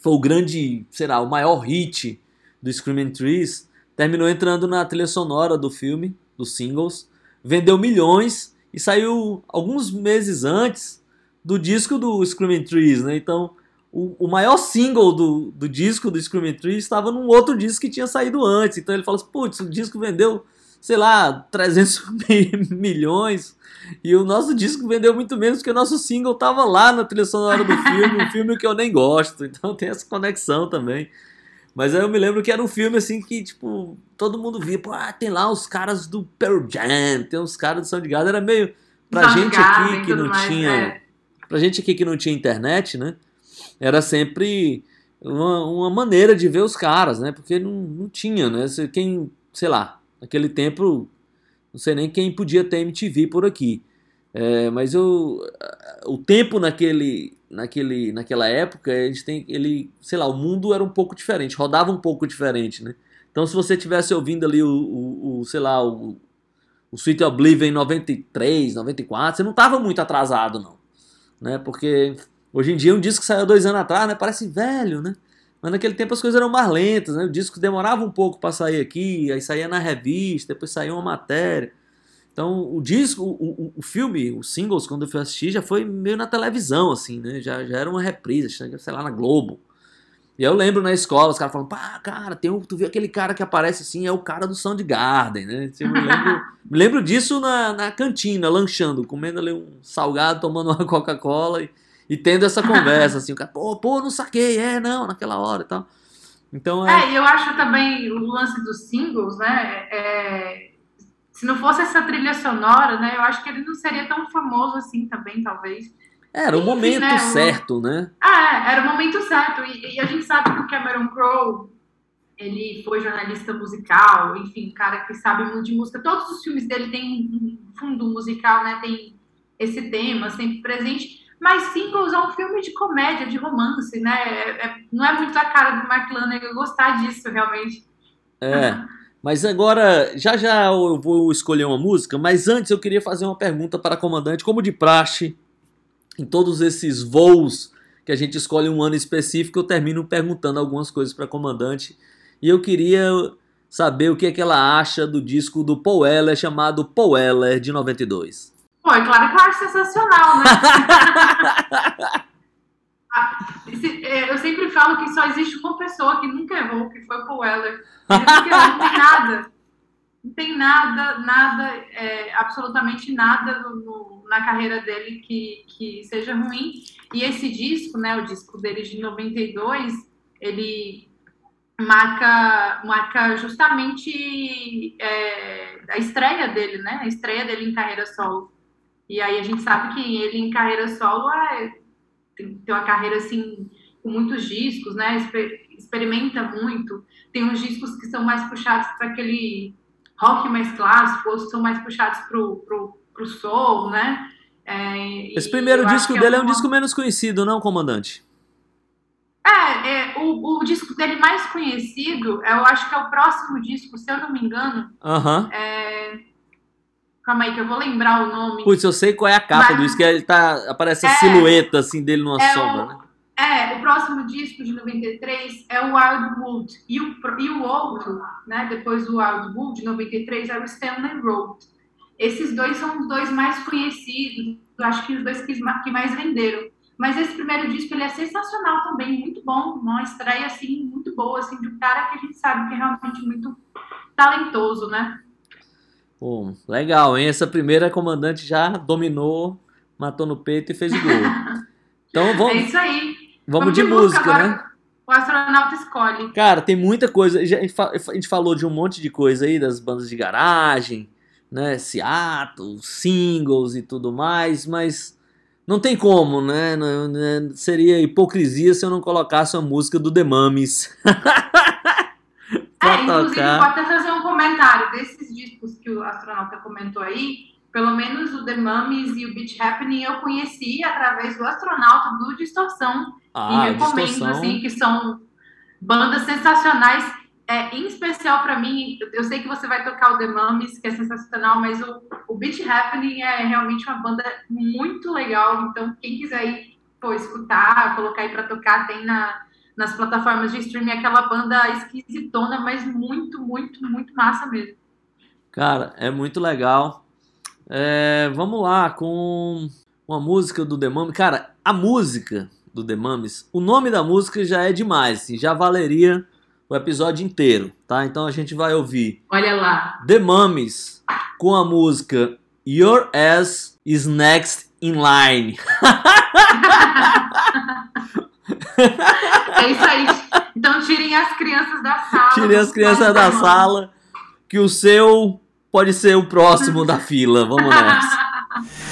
Speaker 3: foi o grande, sei lá, o maior hit do Screaming Trees, terminou entrando na trilha sonora do filme, dos singles, vendeu milhões e saiu alguns meses antes do disco do Screaming Trees, né? Então, o, o maior single do, do disco do Screaming Trees estava num outro disco que tinha saído antes. Então ele fala assim, putz, o disco vendeu, sei lá, 300 milhões e o nosso disco vendeu muito menos porque o nosso single estava lá na trilha sonora do filme, um filme que eu nem gosto. Então tem essa conexão também. Mas aí eu me lembro que era um filme assim que, tipo, todo mundo via, pô, ah, tem lá os caras do Pearl Jam, tem uns caras do Soundgarden, era meio pra gente aqui que não mais, tinha... É Pra gente aqui que não tinha internet, né? Era sempre uma, uma maneira de ver os caras, né? Porque não, não tinha, né? Quem, sei lá, naquele tempo, não sei nem quem podia ter MTV por aqui. É, mas eu, o tempo naquele, naquele, naquela época, a gente tem, ele, sei lá, o mundo era um pouco diferente, rodava um pouco diferente, né? Então, se você tivesse ouvindo ali o, o, o sei lá, o, o Sweet Oblivion em 93, 94, você não estava muito atrasado, não né? Porque hoje em dia um disco que saiu dois anos atrás, né? Parece velho, né? Mas naquele tempo as coisas eram mais lentas, né? O disco demorava um pouco para sair aqui, aí saía na revista, depois saía uma matéria. Então, o disco, o, o, o, filme, os singles, quando eu fui assistir, já foi meio na televisão, assim, né? Já, já era uma reprise, sei lá, na Globo. E eu lembro na escola, os caras falando, pá, cara, tem um, tu viu aquele cara que aparece assim, é o cara do Soundgarden, né? Eu me lembro, me lembro disso na, na cantina, lanchando, comendo ali um salgado, tomando uma Coca-Cola e, e, tendo essa conversa, assim, o cara, pô, pô, não saquei, é, não, naquela hora e tal. Então,
Speaker 2: é... é, eu acho também o lance dos singles, né, é, se não fosse essa trilha sonora, né, eu acho que ele não seria tão famoso assim também, talvez.
Speaker 3: Era o momento né, certo, né?
Speaker 2: Ah, é, era o momento certo. E, e, a gente sabe que o Cameron Crowe, ele foi jornalista musical, enfim, cara que sabe muito de música. Todos os filmes dele têm um fundo musical, né? Tem esse tema sempre presente. Mas Singles é um filme de comédia, de romance, né? É, é, não é muito a cara do Mark gostar disso, realmente.
Speaker 3: É. Mas agora, já já eu vou escolher uma música, mas antes eu queria fazer uma pergunta para a comandante, como de praxe, em todos esses voos que a gente escolhe um ano específico, eu termino perguntando algumas coisas para a comandante. E eu queria saber o que, é que ela acha do disco do Paul Weller chamado Paul Weller de 92.
Speaker 2: Pô, é claro que eu acho sensacional, né? Ah, é, eu sempre falo que só existe uma pessoa que nunca errou, que foi o Paul Weller. Errou, não tem nada. Não tem nada, nada, é, absolutamente nada no, no, na carreira dele que, que seja ruim. E esse disco, né, o disco dele de 92, ele marca, marca justamente é, a estreia dele, né? A estreia dele em carreira solo. E aí a gente sabe que ele em carreira solo é, tem, tem uma carreira assim com muitos discos, né? Exper, experimenta muito. Tem uns discos que são mais puxados para aquele rock mais clássico, outros são mais puxados pro, pro, pro soul, né?
Speaker 3: É, Esse primeiro disco dele é, é um disco menos conhecido, não, comandante?
Speaker 2: É, é o, o, disco dele mais conhecido, eu acho que é o próximo disco, se eu não me engano.
Speaker 3: Aham.
Speaker 2: Uh -huh. é... Calma aí, que eu vou lembrar o nome.
Speaker 3: Putz, eu sei qual é a capa Mas... do disco, que ele tá, aparece a é, silhueta assim dele numa é sombra, o... né?
Speaker 2: É, o próximo disco de 93 é o Wildwood. E o, e o outro, né, depois do Wildwood, de 93, é o Stanley Road. Esses dois são os dois mais conhecidos, eu acho que os dois que, que mais venderam. Mas esse primeiro disco ele é sensacional também, muito bom, uma estreia assim muito boa assim de um cara que a gente sabe que é realmente muito talentoso, né?
Speaker 3: Bom, legal, hein? Essa primeira comandante já dominou, matou no peito e fez o gol. Então vamos.
Speaker 2: É isso aí.
Speaker 3: Vamos, vamos de, de música,
Speaker 2: música
Speaker 3: né?
Speaker 2: O astronauta escolhe.
Speaker 3: Cara, tem muita coisa. A gente falou de um monte de coisa aí, das bandas de garagem, né? Seattle, singles e tudo mais, mas não tem como, né? Seria hipocrisia se eu não colocasse a música do The Mummies.
Speaker 2: é, inclusive, tocar. pode até fazer um comentário desses discos que o astronauta comentou aí. Pelo menos o The Mummies e o Beach Happening eu conheci através do astronauta do Distorção. Ah, e recomendo, distorção. assim, que são bandas sensacionais. É, em especial para mim, eu sei que você vai tocar o The Mummies, que é sensacional, mas o, o Beach Happening é realmente uma banda muito legal. Então, quem quiser ir pô, escutar, colocar aí para tocar, tem na, nas plataformas de streaming aquela banda esquisitona, mas muito, muito, muito massa mesmo.
Speaker 3: Cara, é muito legal. É, vamos lá com uma música do The Mummies. Cara, a música do The Mummies, o nome da música já é demais, assim, já valeria o episódio inteiro, tá? Então a gente vai ouvir.
Speaker 2: Olha lá.
Speaker 3: The Mummies com a música Your Ass is Next in Line.
Speaker 2: é isso aí. Então tirem as crianças da sala.
Speaker 3: Tirem as crianças da sala, que o seu pode ser o próximo da fila. Vamos nessa.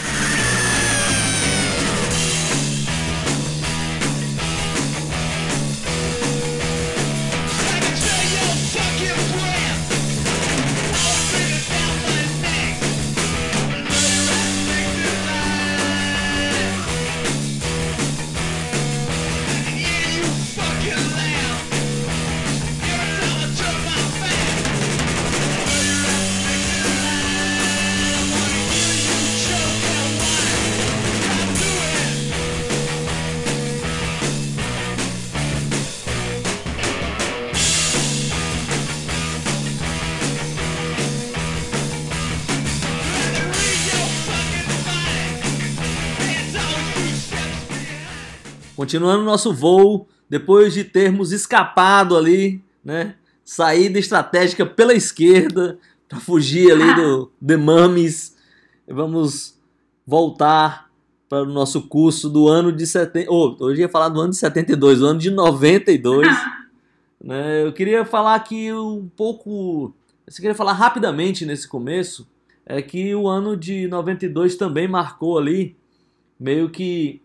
Speaker 3: continuando nosso voo, depois de termos escapado ali, né? Saída estratégica pela esquerda para fugir ali do The Mummies. Vamos voltar para o nosso curso do ano de 70. Oh, hoje ia falar do ano de 72, do ano de 92. né? Eu queria falar aqui um pouco. Eu queria falar rapidamente nesse começo. É que o ano de 92 também marcou ali meio que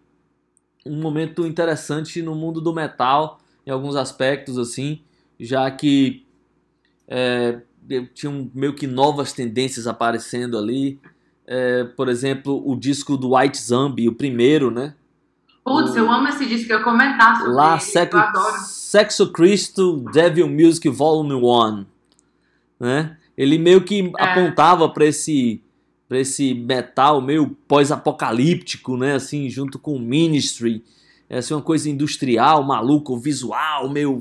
Speaker 3: um momento interessante no mundo do metal, em alguns aspectos, assim, já que é, tinham meio que novas tendências aparecendo ali. É, por exemplo, o disco do White Zombie, o primeiro, né?
Speaker 2: Putz, eu amo esse disco, eu ia comentar sobre
Speaker 3: lá,
Speaker 2: ele,
Speaker 3: Sexo,
Speaker 2: eu adoro.
Speaker 3: Sexo Cristo Devil Music Volume 1, né? Ele meio que
Speaker 2: É.
Speaker 3: apontava para esse para esse metal meio pós-apocalíptico, né? Assim, junto com o Ministry, é assim, uma coisa industrial, maluco, visual, meio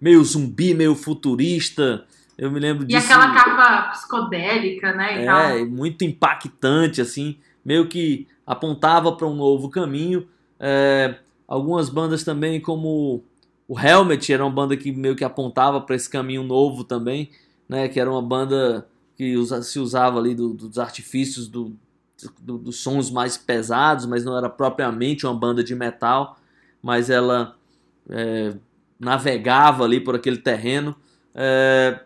Speaker 3: meio zumbi, meio futurista. Eu me lembro
Speaker 2: E
Speaker 3: disso.
Speaker 2: aquela capa psicodélica, né? E tal.
Speaker 3: É, muito impactante, assim, meio que apontava para um novo caminho. É, algumas bandas também, como o Helmet, era uma banda que meio que apontava para esse caminho novo também, né? Que era uma banda que usa- se usava ali do- dos artifícios do, do- dos sons mais pesados, mas não era propriamente uma banda de metal, mas ela é, navegava ali por aquele terreno. É,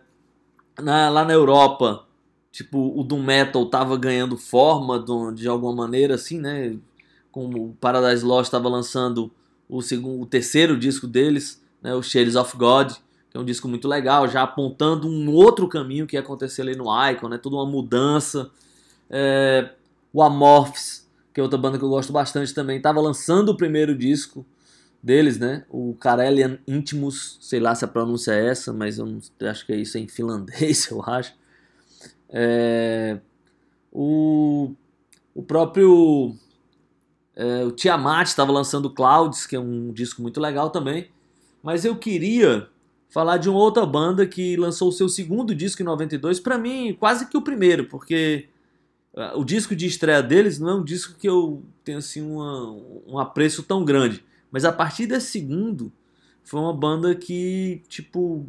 Speaker 3: na- lá na Europa, tipo, o Doom Metal tava ganhando forma do- de alguma maneira, assim, né? Como o Paradise Lost estava lançando o, segundo, o terceiro disco deles, né? O Shades of God, que é um disco muito legal, já apontando um outro caminho que ia acontecer ali no Icon, né? Toda uma mudança. É, o Amorphs, que é outra banda que eu gosto bastante também, estava lançando o primeiro disco deles, né? O Karelian Intimus, sei lá se a pronúncia é essa, mas eu acho que é isso em finlandês, eu acho. É, o, o próprio é, o Tiamat estava lançando Clouds, que é um disco muito legal também. Mas eu queria falar de uma outra banda que lançou o seu segundo disco em 92, para mim quase que o primeiro, porque ah, o disco de estreia deles não é um disco que eu tenho assim uma, um apreço tão grande. Mas a partir desse segundo, foi uma banda que, tipo,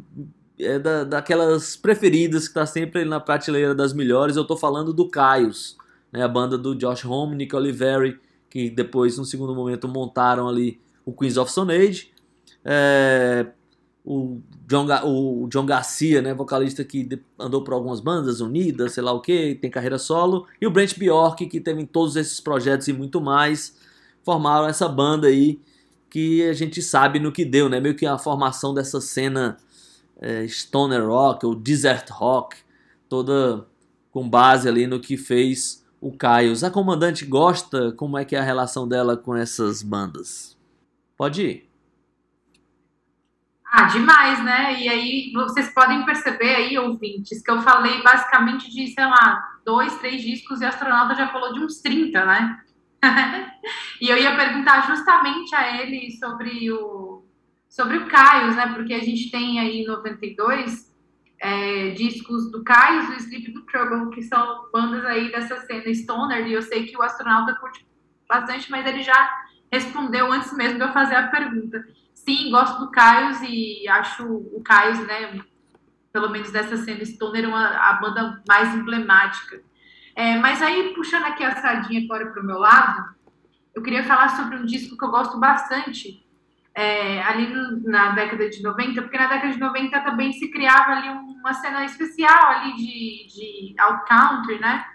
Speaker 3: é da, daquelas preferidas que tá sempre na prateleira das melhores. Eu tô falando do Caios, né? A banda do Josh Homme, Nick Oliveri, que depois, no segundo momento, montaram ali o Queens of Stone Age. É, o, John, o John Garcia, né, vocalista que andou por algumas bandas unidas, sei lá o que, tem carreira solo, e o Brent Bjork, que teve em todos esses projetos e muito mais, formaram essa banda aí que a gente sabe no que deu, né? Meio que a formação dessa cena é, stoner rock ou desert rock, toda com base ali no que fez o Caios. A comandante gosta? Como é que é a relação dela com essas bandas? Pode ir.
Speaker 2: Ah, demais, né? E aí vocês podem perceber aí, ouvintes, que eu falei basicamente de, sei lá, dois, três discos e o astronauta já falou de uns 30, né? e eu ia perguntar justamente a ele sobre o sobre o Caios, né? Porque a gente tem aí em 92 é, discos do Caios e Sleep do Trouble, que são bandas aí dessa cena stoner, e eu sei que o astronauta curte bastante, mas ele já respondeu antes mesmo de eu fazer a pergunta. Sim, gosto do Caios e acho o Caios, né, pelo menos dessa cena stoner, uma, a banda mais emblemática. É, mas aí, puxando aqui a sardinha agora para o meu lado, eu queria falar sobre um disco que eu gosto bastante, é, ali no- na década de 90, porque na década de 90 também se criava ali uma cena especial ali de, de alt country, né?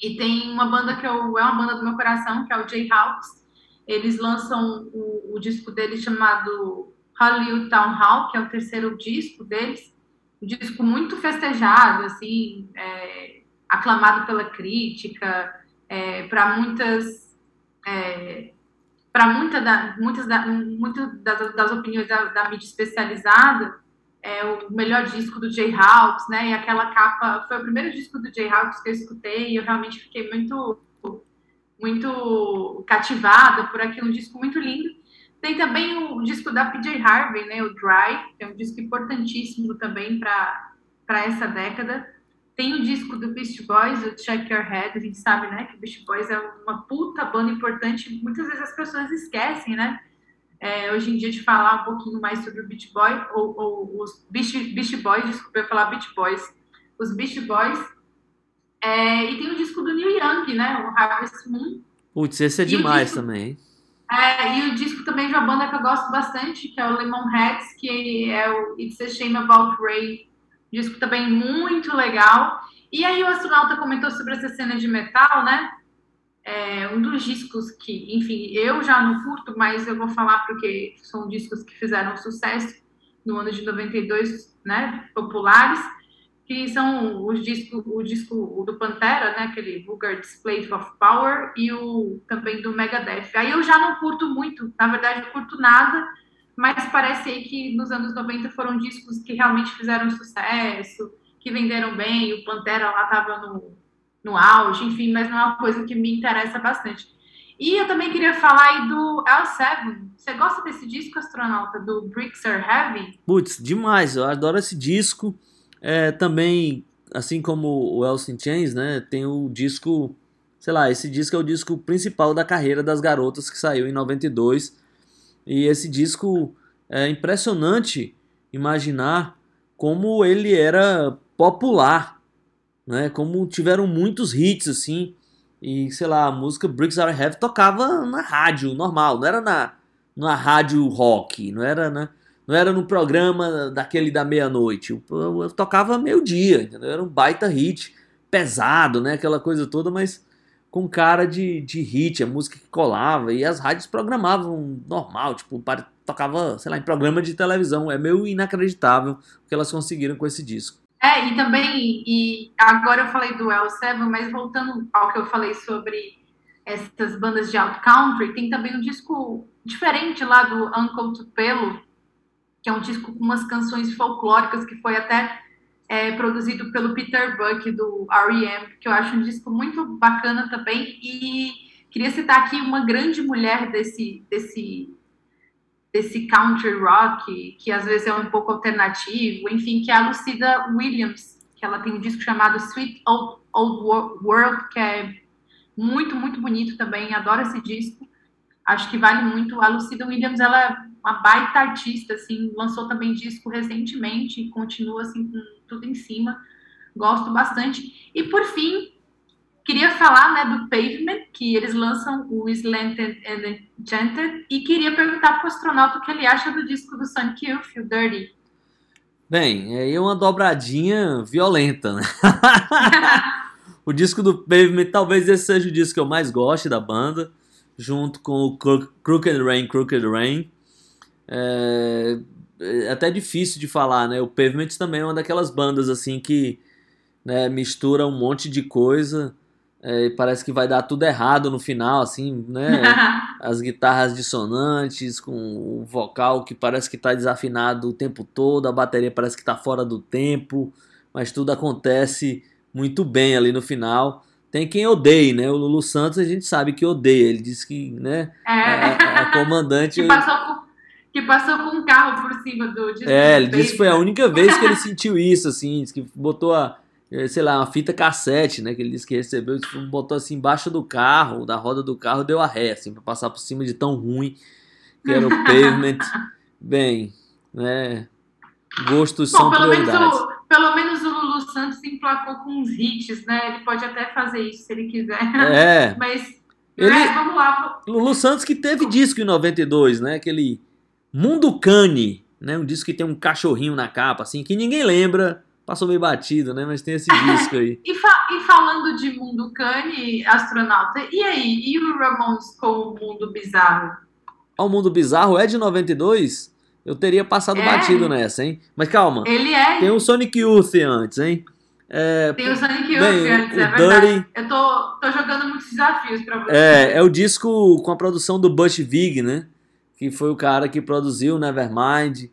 Speaker 2: E tem uma banda que eu, é uma banda do meu coração, que é o Jayhawks. Eles lançam o, o disco deles chamado Hollywood Town Hall, que é o terceiro disco deles. Um disco muito festejado, assim, é, aclamado pela crítica, é, para muitas é, para muita da, muitas, da, muitas das, das opiniões da, da mídia especializada, é o melhor disco do Jayhawks, né? E aquela capa foi o primeiro disco do Jayhawks que eu escutei e eu realmente fiquei muito muito cativada por aquilo, um disco muito lindo. Tem também o disco da PJ Harvey, né? O Dry, que é um disco importantíssimo também para essa década. Tem o disco do Beast Boys, o Check Your Head, a gente sabe, né, que o Beast Boys é uma puta banda importante, muitas vezes as pessoas esquecem, né? é, hoje em dia de falar um pouquinho mais sobre o Beach Boy, ou, ou os Beach, Beach Boys, desculpa eu falar Beach Boys, os Beach Boys. É, e tem o disco do Neil Young, né? O Harvest Moon.
Speaker 3: Putz, esse é
Speaker 2: E
Speaker 3: demais
Speaker 2: disco-
Speaker 3: também.
Speaker 2: É, e o disco também de uma banda que eu gosto bastante, que é o Lemonheads, que é o It's a Shame About Ray. Disco também muito legal. E aí o astronauta comentou sobre essa cena de metal, né? É, um dos discos que, enfim, eu já não curto, mas eu vou falar porque são discos que fizeram sucesso no ano de 92, né? Populares, que são os discos, o disco do Pantera, né? Aquele Vulgar Display of Power e o também do Megadeth. Aí eu já não curto muito, na verdade eu curto nada, mas parece aí que nos anos 90 foram discos que realmente fizeram sucesso, que venderam bem, o Pantera lá tava no, no auge, enfim, mas não é uma coisa que me interessa bastante. E eu também queria falar aí do L7. Você gosta desse disco, astronauta, do Bricks Are Heavy?
Speaker 3: Putz, demais, eu adoro esse disco. É, também, assim como o in Chains, né, tem o disco, sei lá, esse disco é o disco principal da carreira das garotas que saiu em 92. E esse disco é impressionante imaginar como ele era popular, né? Como tiveram muitos hits assim. E sei lá, a música Bricks Are Heavy tocava na rádio normal, não era na, na rádio rock, não era, né? Não era no programa daquele da meia-noite. Eu, eu, eu tocava meio-dia, entendeu? Era um baita hit, pesado, né? Aquela coisa toda, mas com cara de, de hit, a música que colava. E as rádios programavam normal, tipo, para- tocava, sei lá, em programa de televisão. É meio inacreditável o que elas conseguiram com esse disco.
Speaker 2: É, e também, e agora eu falei do L7, mas voltando ao que eu falei sobre essas bandas de alt country, tem também um disco diferente lá do Uncle Tupelo, que é um disco com umas canções folclóricas que foi até é, produzido pelo Peter Buck do R.E.M., que eu acho um disco muito bacana também. E queria citar aqui uma grande mulher desse, desse, desse country rock, que às vezes é um pouco alternativo, enfim, que é a Lucida Williams, que ela tem um disco chamado Sweet Old, Old Wo- World, que é muito, muito bonito também, adoro esse disco. Acho que vale muito. A Lucida Williams, ela uma baita artista, assim, lançou também disco recentemente e continua assim com tudo em cima. Gosto bastante. E por fim, queria falar, né, do Pavement, que eles lançam o Slanted and Enchanted e queria perguntar para o astronauta o que ele acha do disco do Sonic Youth, o Dirty.
Speaker 3: Bem, aí é uma dobradinha violenta, né? o disco do Pavement, talvez esse seja o disco que eu mais goste da banda, junto com o Cro- Crooked Rain, Crooked Rain. É, é até difícil de falar, né? O Pavement também é uma daquelas bandas assim que né, mistura um monte de coisa é, e parece que vai dar tudo errado no final, assim, né? as guitarras dissonantes, com o vocal que parece que está desafinado o tempo todo, a bateria parece que está fora do tempo, mas tudo acontece muito bem ali no final. Tem quem odeie, né? O Lulu Santos a gente sabe que odeia. Ele disse que, né? A, a- a comandante.
Speaker 2: que, passou com, que passou com um carro por cima do disco
Speaker 3: É, ele disse que foi a única vez que ele sentiu isso, assim, disse que botou a, eh, sei lá, uma fita cassete, né, que ele disse que recebeu, disse que botou assim embaixo do carro, da roda do carro, deu a ré, assim, pra passar por cima de tão ruim que era o pavement. Bem, né, gostos
Speaker 2: Bom,
Speaker 3: são
Speaker 2: pelo menos,
Speaker 3: prioridades.
Speaker 2: o, pelo menos o Lulu Santos se emplacou com uns hits, né? Ele pode até fazer isso se ele quiser.
Speaker 3: É,
Speaker 2: Mas,
Speaker 3: Ele-
Speaker 2: né, vamos lá.
Speaker 3: Lulu Santos que teve disco em 92, né, aquele Mundo Cane, né, um disco que tem um cachorrinho na capa, assim, que ninguém lembra, passou meio batido, né, mas tem esse disco aí.
Speaker 2: E, fa- e falando de mundo cane, astronauta, e aí? E o Ramones com o mundo bizarro?
Speaker 3: Ao Mundo Bizarro é de 92? Eu teria passado
Speaker 2: É.
Speaker 3: batido nessa, hein? Mas calma,
Speaker 2: Ele é.
Speaker 3: tem o Sonic Youth antes, hein? É,
Speaker 2: Tem o Sonic Youth
Speaker 3: Bem,
Speaker 2: antes,
Speaker 3: o
Speaker 2: é verdade.
Speaker 3: Dirty-
Speaker 2: Eu tô, tô jogando muitos desafios pra você.
Speaker 3: é, é o disco com a produção do Butch Vig, né? Que foi o cara que produziu Nevermind.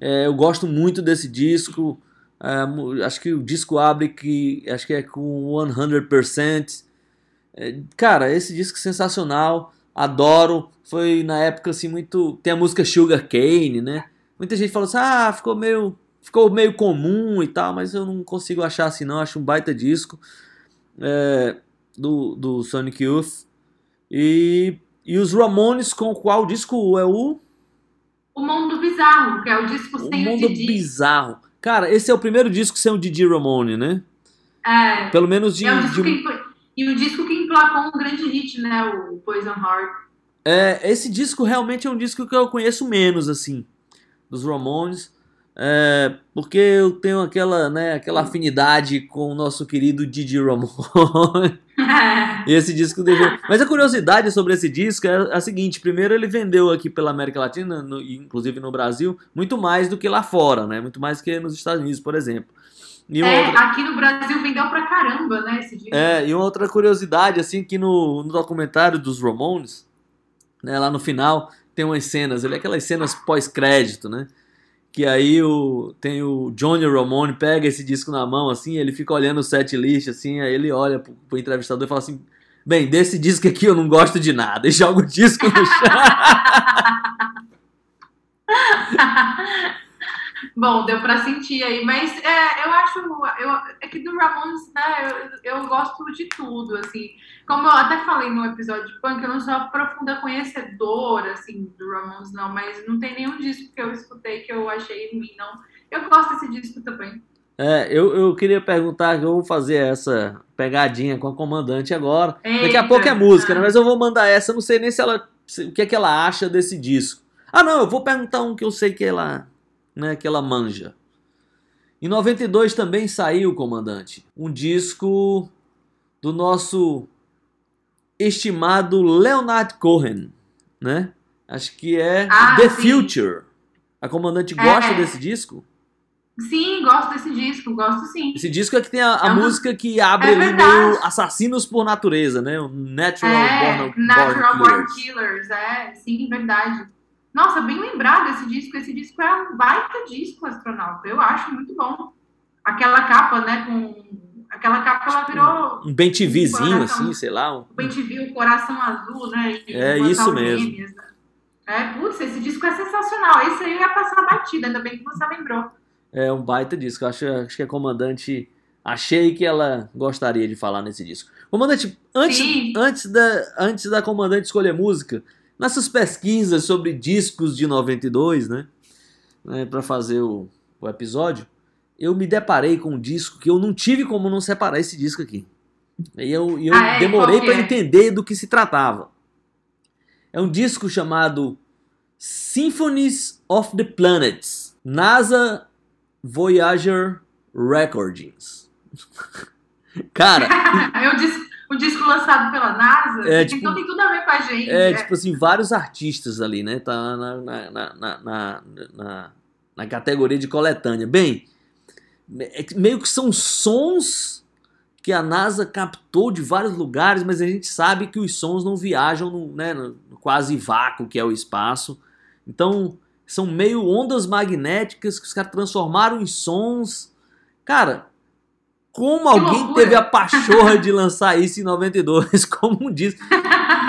Speaker 3: É, eu gosto muito desse disco. É, acho que o disco abre que acho que é com 100%. É, cara, esse disco é sensacional. Adoro. Foi na época assim muito. Tem a música Sugar Cane, né? Muita gente falou assim: ah, ficou meio, ficou meio comum e tal, mas eu não consigo achar assim, não. Acho um baita disco é, do, do Sonic Youth. E, e os Ramones, com qual disco é o.
Speaker 2: o Mundo Bizarro, que é o disco
Speaker 3: O
Speaker 2: sem o,
Speaker 3: Mundo
Speaker 2: Didi.
Speaker 3: Bizarro. Cara, esse é o primeiro disco sem o Didi Ramone, né?
Speaker 2: É,
Speaker 3: Pelo menos de,
Speaker 2: é um
Speaker 3: de
Speaker 2: que, e o disco que emplacou um grande hit, né? O Poison Heart.
Speaker 3: É, esse disco realmente é um disco que eu conheço menos, assim, dos Ramones. É, porque eu tenho aquela, né, aquela afinidade com o nosso querido Didi Ramone. E esse disco deixou. Mas a curiosidade sobre esse disco é a seguinte: primeiro, ele vendeu aqui pela América Latina, no- inclusive no Brasil, muito mais do que lá fora, né? Muito mais que nos Estados Unidos, por exemplo. E
Speaker 2: É,
Speaker 3: outra-
Speaker 2: aqui no Brasil vendeu pra caramba, né? Esse disco.
Speaker 3: É, e uma outra curiosidade, assim, que no, no documentário dos Ramones, né, lá no final, tem umas cenas, ali, aquelas cenas pós-crédito, né? Que aí o, tem o Johnny Ramone, pega esse disco na mão, assim, ele fica olhando o set list, assim, aí ele olha pro, pro entrevistador e fala assim, bem, desse disco aqui eu não gosto de nada, e joga o disco no chão.
Speaker 2: Bom, deu pra sentir aí, mas é, eu acho, eu, é que do Ramones, né, eu, eu gosto de tudo, assim, como eu até falei no episódio de punk, eu não sou profunda conhecedora, assim, do Ramones, não, mas não tem nenhum disco que eu escutei que eu achei ruim, não. Eu gosto desse disco também.
Speaker 3: É, eu, eu queria perguntar, que eu vou fazer essa pegadinha com a comandante agora. Daqui a
Speaker 2: Eita.
Speaker 3: pouco é música, né? Mas eu vou mandar essa, não sei nem se ela. se- o que é que ela acha desse disco. Ah, não, eu vou perguntar um que eu sei que ela. Né, que ela manja. Em 92 também saiu, comandante, um disco do nosso estimado Leonard Cohen, né? Acho que é
Speaker 2: Ah,
Speaker 3: The
Speaker 2: sim.
Speaker 3: Future. A comandante gosta
Speaker 2: É.
Speaker 3: desse disco?
Speaker 2: Sim, gosto desse disco, gosto sim.
Speaker 3: Esse disco é que tem a, a
Speaker 2: É uma-
Speaker 3: música que abre
Speaker 2: É
Speaker 3: ali meio Assassinos por Natureza, né? O Natural
Speaker 2: É,
Speaker 3: Born,
Speaker 2: Natural
Speaker 3: Born
Speaker 2: Born
Speaker 3: Killers.
Speaker 2: Killers, é, sim, verdade. Nossa, bem lembrado esse disco. Esse disco é um baita disco, astronauta. Eu acho muito bom. Aquela capa, né, com... Aquela capa, ela virou...
Speaker 3: Um bem TVzinho,
Speaker 2: Coração.
Speaker 3: assim, sei lá. um-
Speaker 2: viu o coração azul, né? e
Speaker 3: É, isso mesmo.
Speaker 2: memes, né? É, putz, esse disco é sensacional. Esse aí ia passar batida, ainda bem que você lembrou.
Speaker 3: É um baita disco. Acho, acho que a comandante. Achei que ela gostaria de falar nesse disco. Comandante, antes,
Speaker 2: Sim.
Speaker 3: antes, da, antes da comandante escolher música, nessas pesquisas sobre discos de 92, né? né para fazer o, o episódio, eu me deparei com um disco que eu não tive como não separar esse disco aqui. E eu, e eu
Speaker 2: Ah, é?
Speaker 3: demorei para
Speaker 2: é?
Speaker 3: entender do que se tratava. É um disco chamado Symphonies of the Planets. NASA Voyager Recordings. Cara,
Speaker 2: é um um disco lançado pela NASA,
Speaker 3: É,
Speaker 2: então
Speaker 3: tipo-
Speaker 2: tem tudo a ver com a gente.
Speaker 3: é
Speaker 2: né?
Speaker 3: tipo assim, vários artistas ali, né? Tá na, na, na, na, na, categoria de coletânea. Bem, é meio que são sons que a NASA captou de vários lugares, mas a gente sabe que os sons não viajam no, né, no quase vácuo que é o espaço. Então, são meio ondas magnéticas que os caras transformaram em sons. Cara, como alguém teve a pachorra de lançar isso em 92 como um disco?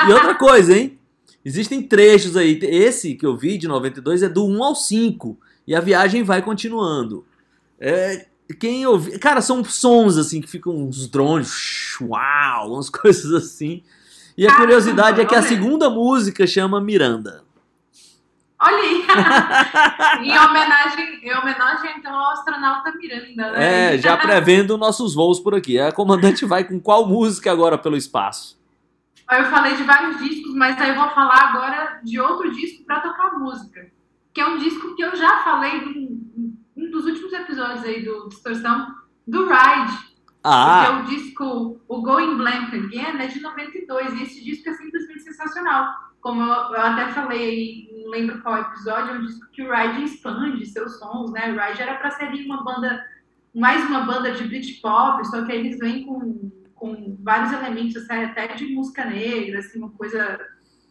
Speaker 3: E outra coisa, hein? Existem trechos aí. Esse que eu vi de 92 é do 1 ao 5. E a viagem vai continuando. É, quem ouvi. Cara, são sons assim que ficam uns drones. Uau! Umas coisas assim. E a curiosidade é que a segunda música chama Miranda.
Speaker 2: Olha aí! em, homenagem, em homenagem, então, ao astronauta Miranda, né?
Speaker 3: É, já prevendo nossos voos por aqui. A comandante vai com qual música agora pelo espaço?
Speaker 2: Eu falei de vários discos, mas aí eu vou falar agora de outro disco para tocar música. Que é um disco que eu já falei num, num dos últimos episódios aí do Distorção, do Ride.
Speaker 3: Ah,
Speaker 2: Porque o disco, o Going Blank Again, é de 92. E esse disco é simplesmente sensacional. Como eu, eu até falei, não lembro qual episódio, é um disco que o Ride expande seus sons, né? O Ride era para ser uma banda, mais uma banda de Britpop, só que eles vêm com, com vários elementos, até de música negra, assim, uma coisa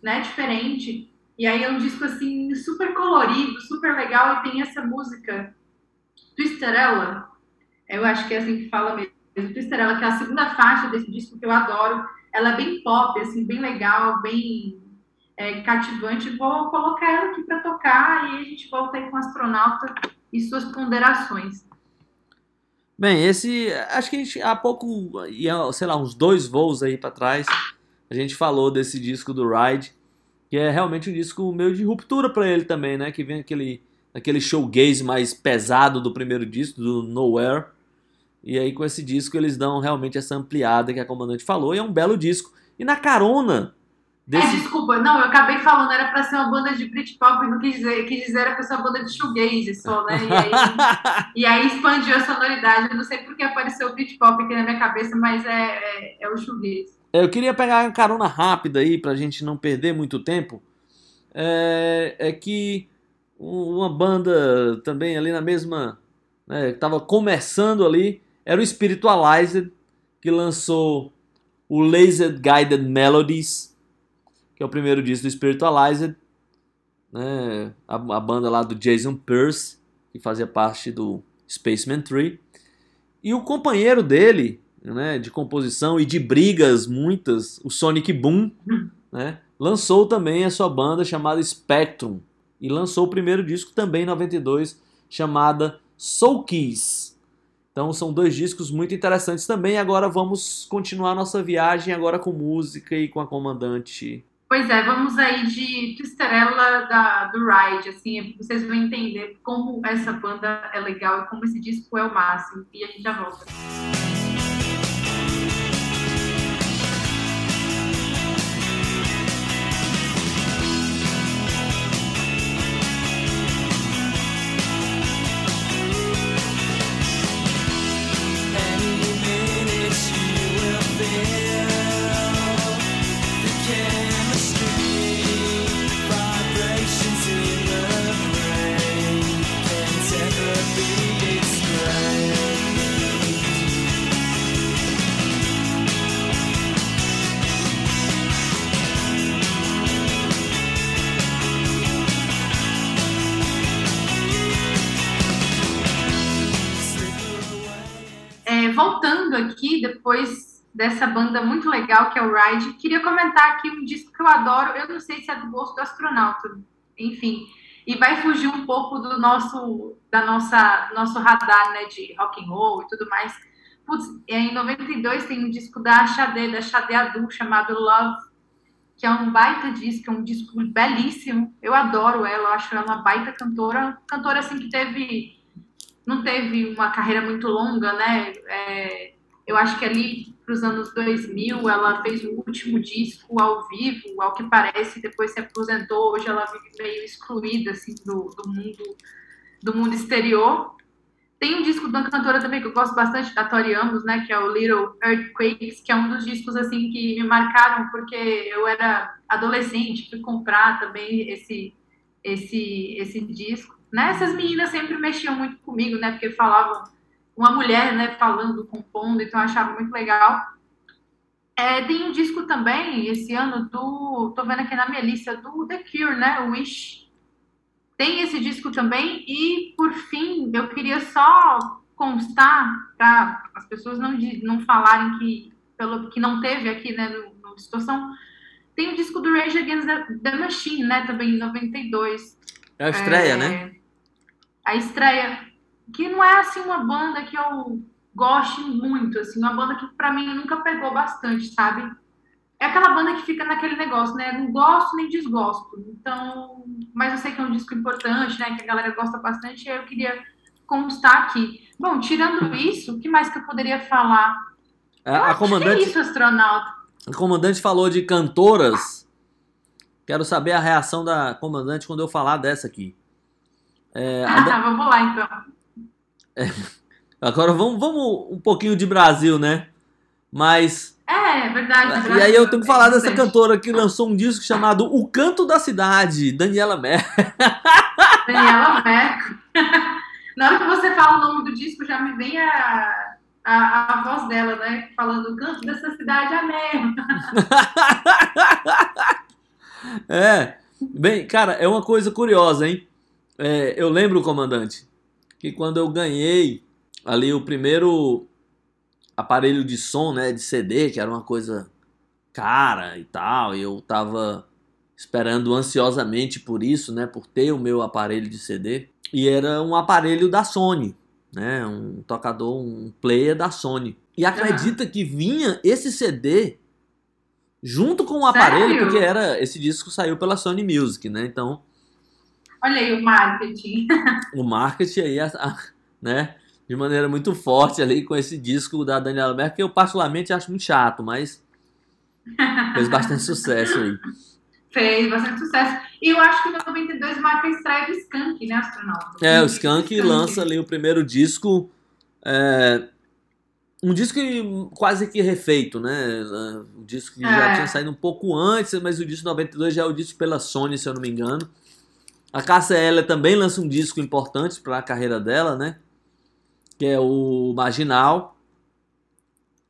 Speaker 2: né, diferente. E aí é um disco, assim, super colorido, super legal, e tem essa música, Twisterella, eu acho que é assim que fala mesmo, Twisterella, que é a segunda faixa desse disco que eu adoro. Ela é bem pop, assim, bem legal, bem é, cativante. Vou colocar ela aqui para tocar e a gente volta aí com o astronauta e suas ponderações.
Speaker 3: bem, esse. Acho que a gente há pouco, sei lá, uns dois voos aí pra trás, a gente falou desse disco do Ride. que é realmente um disco meio de ruptura para ele também, né? Que vem aquele, aquele showgaze mais pesado do primeiro disco, do Nowhere. E aí com esse disco eles dão realmente essa ampliada que a comandante falou, e é um belo disco. E na carona
Speaker 2: Desse... É, desculpa, não, eu acabei falando, era pra ser uma banda de Britpop, não quis dizer, quis dizer era pra ser uma banda de shoegaze só, né? E aí, e aí expandiu a sonoridade. Eu não sei porque apareceu o Britpop aqui na minha cabeça, mas é, é, é o shoegaze.
Speaker 3: É, eu queria pegar uma carona rápida aí, pra gente não perder muito tempo. É, é que uma banda também ali na mesma. Né, que tava começando ali, era o Spiritualized, que lançou o Laser Guided Melodies que é o primeiro disco do Spiritualized, né? a, a banda lá do Jason Pierce, que fazia parte do Spaceman 3. E o companheiro dele, né, de composição e de brigas muitas, o Sonic Boom, né, lançou também a sua banda chamada Spectrum e lançou o primeiro disco também em 92 chamada Soul Keys. Então são dois discos muito interessantes também. Agora vamos continuar nossa viagem agora com música e com a comandante
Speaker 2: Pois é, vamos aí de Twisterella da, do Ride, assim, vocês vão entender como essa banda é legal e como esse disco é o máximo. E a gente já volta. Depois dessa banda muito legal que é o Ride, queria comentar aqui um disco que eu adoro. Eu não sei se é do gosto do astronauta, enfim, e vai fugir um pouco do nosso, da nossa, nosso radar, né, de rock and roll e tudo mais. Putz, é, em 92 tem um disco da Xadê, da Xadê Adu, chamado Love, que é um baita disco, é um disco belíssimo. Eu adoro ela, eu acho ela uma baita cantora, cantora assim que teve não teve uma carreira muito longa, né? É, eu acho que ali para os anos 2000 ela fez o último disco ao vivo, ao que parece, depois se aposentou. Hoje ela vive meio excluída assim do, do mundo do mundo exterior. Tem um disco uma cantora também que eu gosto bastante, da Tori Amos, né, que é o Little Earthquakes, que é um dos discos assim que me marcaram porque eu era adolescente, fui comprar também esse esse esse disco né? Essas meninas sempre mexiam muito comigo, né? Porque falavam uma mulher, né? Falando, compondo, então eu achava muito legal. É, tem um disco também esse ano do, tô vendo aqui na minha lista do The Cure, né? O Wish. Tem esse disco também e por fim eu queria só constar para as pessoas não não falarem que pelo que não teve aqui, né? No, no situação tem o disco do Rage Against the, the Machine, né? Também em 92.
Speaker 3: É a estreia, é, né?
Speaker 2: a estreia, que não é assim uma banda que eu goste muito, assim, uma banda que para mim nunca pegou bastante, sabe? É aquela banda que fica naquele negócio, né? Não gosto nem desgosto. Então, mas eu sei que é um disco importante, né? Que a galera gosta bastante, e eu queria constar aqui. Bom, tirando isso, o que mais que eu poderia falar?
Speaker 3: A, a comandante.
Speaker 2: Que é isso, astronauta?
Speaker 3: A comandante falou de cantoras. Quero saber a reação da comandante quando eu falar dessa aqui.
Speaker 2: É, ah, vamos lá então.
Speaker 3: É, agora vamos, vamos um pouquinho de Brasil, né? Mas.
Speaker 2: É, é verdade. Brasil,
Speaker 3: e aí eu tenho que falar dessa cantora que lançou um disco chamado O Canto da Cidade, Daniela Merco.
Speaker 2: Daniela Merco. Na hora que você fala o nome do disco, já me vem a, a, a voz dela, né? Falando o canto dessa cidade, a merda.
Speaker 3: é. Bem, cara, é uma coisa curiosa, hein? É, eu lembro, comandante, que quando eu ganhei ali o primeiro aparelho de som, né, de CD, que era uma coisa cara e tal, e eu tava esperando ansiosamente por isso, né, por ter o meu aparelho de CD, e era um aparelho da Sony, né, um tocador, um player da Sony. E acredita que vinha esse CD junto com o aparelho, porque era esse disco saiu pela Sony Music, né? Então.
Speaker 2: Olha aí o marketing.
Speaker 3: o marketing aí, né? De maneira muito forte ali com esse disco da Daniela Merkel, que eu particularmente acho muito chato, mas fez bastante sucesso aí.
Speaker 2: Fez bastante sucesso. E eu acho que em 92 marca a estreia do Skank, né, astronauta?
Speaker 3: É, o Skank, Skank. lança ali o primeiro disco. É, um disco quase que refeito, né? O disco que é. já tinha saído um pouco antes, mas o disco 92 já é o disco pela Sony, se eu não me engano. A Cássia Eller também lança um disco importante para a carreira dela, né? Que é o Marginal,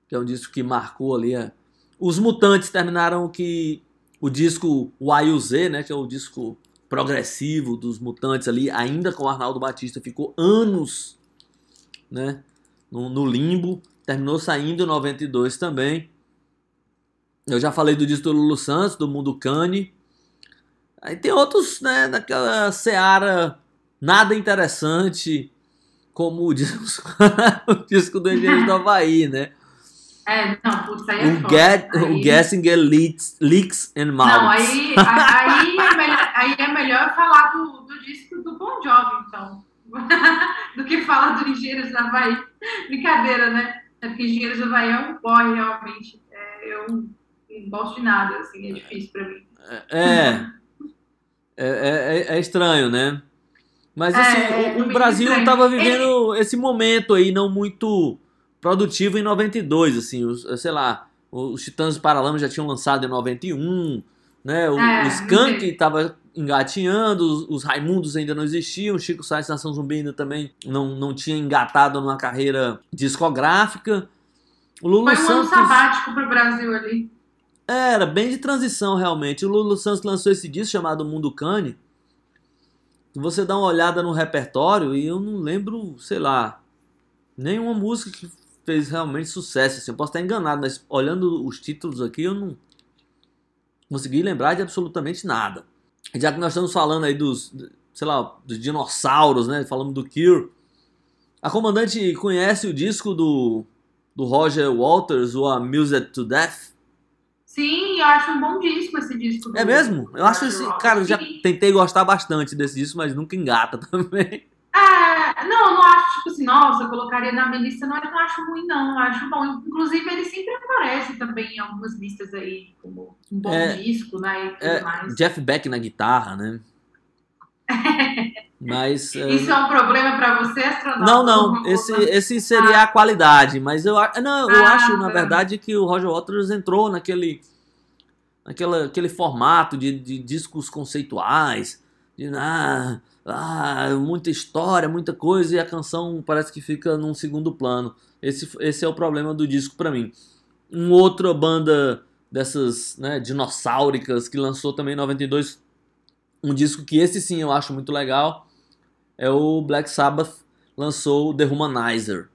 Speaker 3: que é um disco que marcou ali. A... Os Mutantes terminaram que o disco Y.U.Z., né? Que é o disco progressivo dos Mutantes ali, ainda com o Arnaldo Batista, ficou anos, né? no, no limbo terminou saindo em 92 também. Eu já falei do disco do Lulu Santos, do Mundo Cane. Aí tem outros, né, daquela seara nada interessante, como o disco, o disco do Engenheiro do Havaí, né?
Speaker 2: É, não, putz, aí é
Speaker 3: o, get, aí... o Guessing Leaks, leaks and Mouths.
Speaker 2: Não, aí, aí, é melhor, aí é melhor falar do, do disco do Bon Jovi, então. do que falar do Engenheiros do Havaí. Brincadeira, né? É porque Engenheiros do Havaí é um boy, realmente. É, eu não gosto de nada, assim, é difícil para mim. É,
Speaker 3: é, é, é, é, estranho, né? Mas assim, é, o, o Brasil estava vivendo esse momento aí não muito produtivo em 92, assim, os, sei lá, os Titãs Paralamas já tinham lançado em 91, né? O, é, o Skank estava engatinhando, os, os, Raimundos ainda não existiam, o Chico Sainz Nação Zumbi ainda também não, não tinha engatado numa carreira discográfica.
Speaker 2: O Lulu Foi um Santos, ano sabático pro Brasil ali.
Speaker 3: Era, bem de transição realmente. O Lulu Santos lançou esse disco chamado Mundo Cane. Você dá uma olhada no repertório e eu não lembro, sei lá, nenhuma música que fez realmente sucesso. Assim. Eu posso estar enganado, mas olhando os títulos aqui eu não consegui lembrar de absolutamente nada já que nós estamos falando aí dos, sei lá, dos dinossauros, né? Falando do Cure. A comandante conhece o disco do, do Roger Waters, o Amused to Death?
Speaker 2: Sim, eu acho um bom disco esse disco.
Speaker 3: É mesmo? Eu acho esse. Cara, eu já tentei gostar bastante desse disco, mas nunca engata também.
Speaker 2: É, não, não acho, tipo assim, nossa, eu colocaria na minha lista, não, não acho ruim, não, eu acho bom. Inclusive, ele sempre aparece também em algumas listas aí, como um bom é, disco, né, e tudo é, mais.
Speaker 3: Jeff Beck na guitarra, né? Mas,
Speaker 2: Isso é um problema para você, astronauta?
Speaker 3: Não, não. Esse, esse seria ah. a qualidade. Mas eu, não, eu ah, acho, na tá. verdade, que o Roger Waters entrou naquele, naquela, aquele formato de, de discos conceituais. De, ah, ah, muita história, muita coisa, e a canção parece que fica num segundo plano. Esse, esse é o problema do disco para mim. Um outra banda dessas né, dinossáuricas que lançou também em 92 um disco que esse sim eu acho muito legal é o Black Sabbath lançou o The Humanizer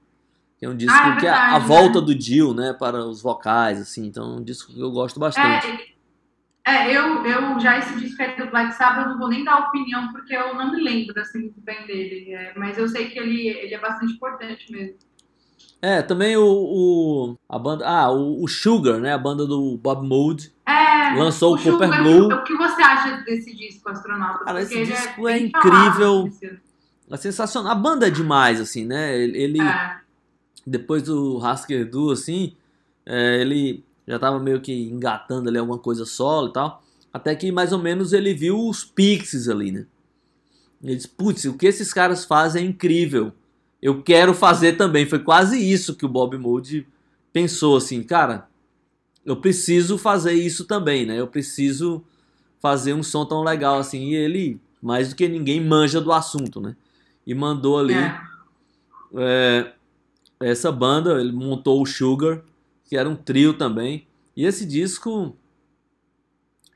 Speaker 3: que é um disco ah, é verdade, que é a, a volta né? do Dio né para os vocais assim então é um disco que eu gosto bastante
Speaker 2: é, é, eu, eu já esse disco aí do Black Sabbath, eu não vou nem dar opinião, porque eu não me lembro assim, muito bem dele. É, mas eu sei que ele, ele é bastante importante mesmo.
Speaker 3: É, também o, o a banda, ah, o, o, Sugar, né, a banda do Bob Mould,
Speaker 2: é,
Speaker 3: lançou o, o Cooper Sugar, Blue.
Speaker 2: O que você acha desse disco, astronauta?
Speaker 3: Cara, esse disco é, é incrível, é sensacional. A banda é demais, assim, né? Ele, é. depois do Husker Du, assim, é, ele já tava meio que engatando ali alguma coisa solo e tal. Até que mais ou menos ele viu os Pixies ali, né? Ele disse, putz, o que esses caras fazem é incrível. Eu quero fazer também. Foi quase isso que o Bob Mould pensou assim, cara, eu preciso fazer isso também, né? Eu preciso fazer um som tão legal assim. E ele, mais do que ninguém, manja do assunto, né? E mandou ali é. É, essa banda, ele montou o Sugar que era um trio também. E esse disco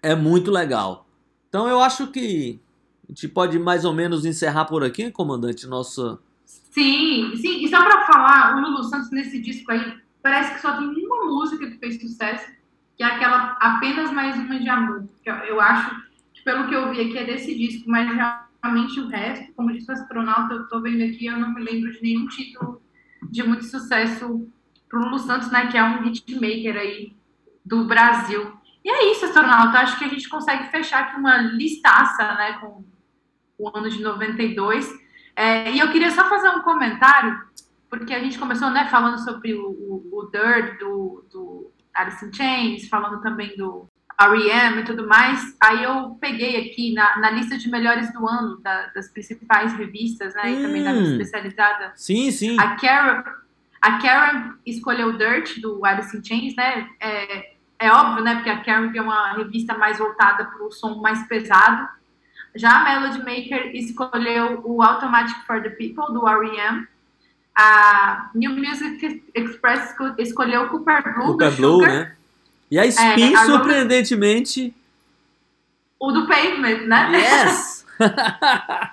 Speaker 3: é muito legal. Então eu acho que a gente pode mais ou menos encerrar por aqui, comandante, nossa.
Speaker 2: Sim, sim. E só para falar, o Lulu Santos nesse disco aí, parece que só tem uma música que fez sucesso, que é aquela Apenas Mais Uma de Amor. Eu acho, que pelo que eu vi aqui, é desse disco, mas realmente o resto, como disse o astronauta, eu tô vendo aqui, eu não me lembro de nenhum título de muito sucesso para o Lulu Santos, né, que é um hitmaker aí do Brasil. E é isso, astronauta. Acho que a gente consegue fechar aqui uma listaça, né, com o ano de 92. É, e eu queria só fazer um comentário, porque a gente começou, né, falando sobre o, o, o Dirt do, do Alice in Chains, falando também do R.E.M. e tudo mais. Aí eu peguei aqui na, na lista de melhores do ano da, das principais revistas, né, e também da
Speaker 3: Hum.
Speaker 2: especializada.
Speaker 3: Sim, sim.
Speaker 2: A Karen, a Karen escolheu Dirt, do Alice in Chains, né? É, é óbvio, né? Porque a Karen é uma revista mais voltada para o som mais pesado. Já a Melody Maker escolheu o Automatic for the People, do R.E.M. A New Music Express esco- escolheu o Cooper Blue,
Speaker 3: Cooper
Speaker 2: do
Speaker 3: Blue,
Speaker 2: Sugar.
Speaker 3: né? E a Spin,
Speaker 2: É, a Rolling-
Speaker 3: surpreendentemente.
Speaker 2: O do Pavement, né?
Speaker 3: Yes!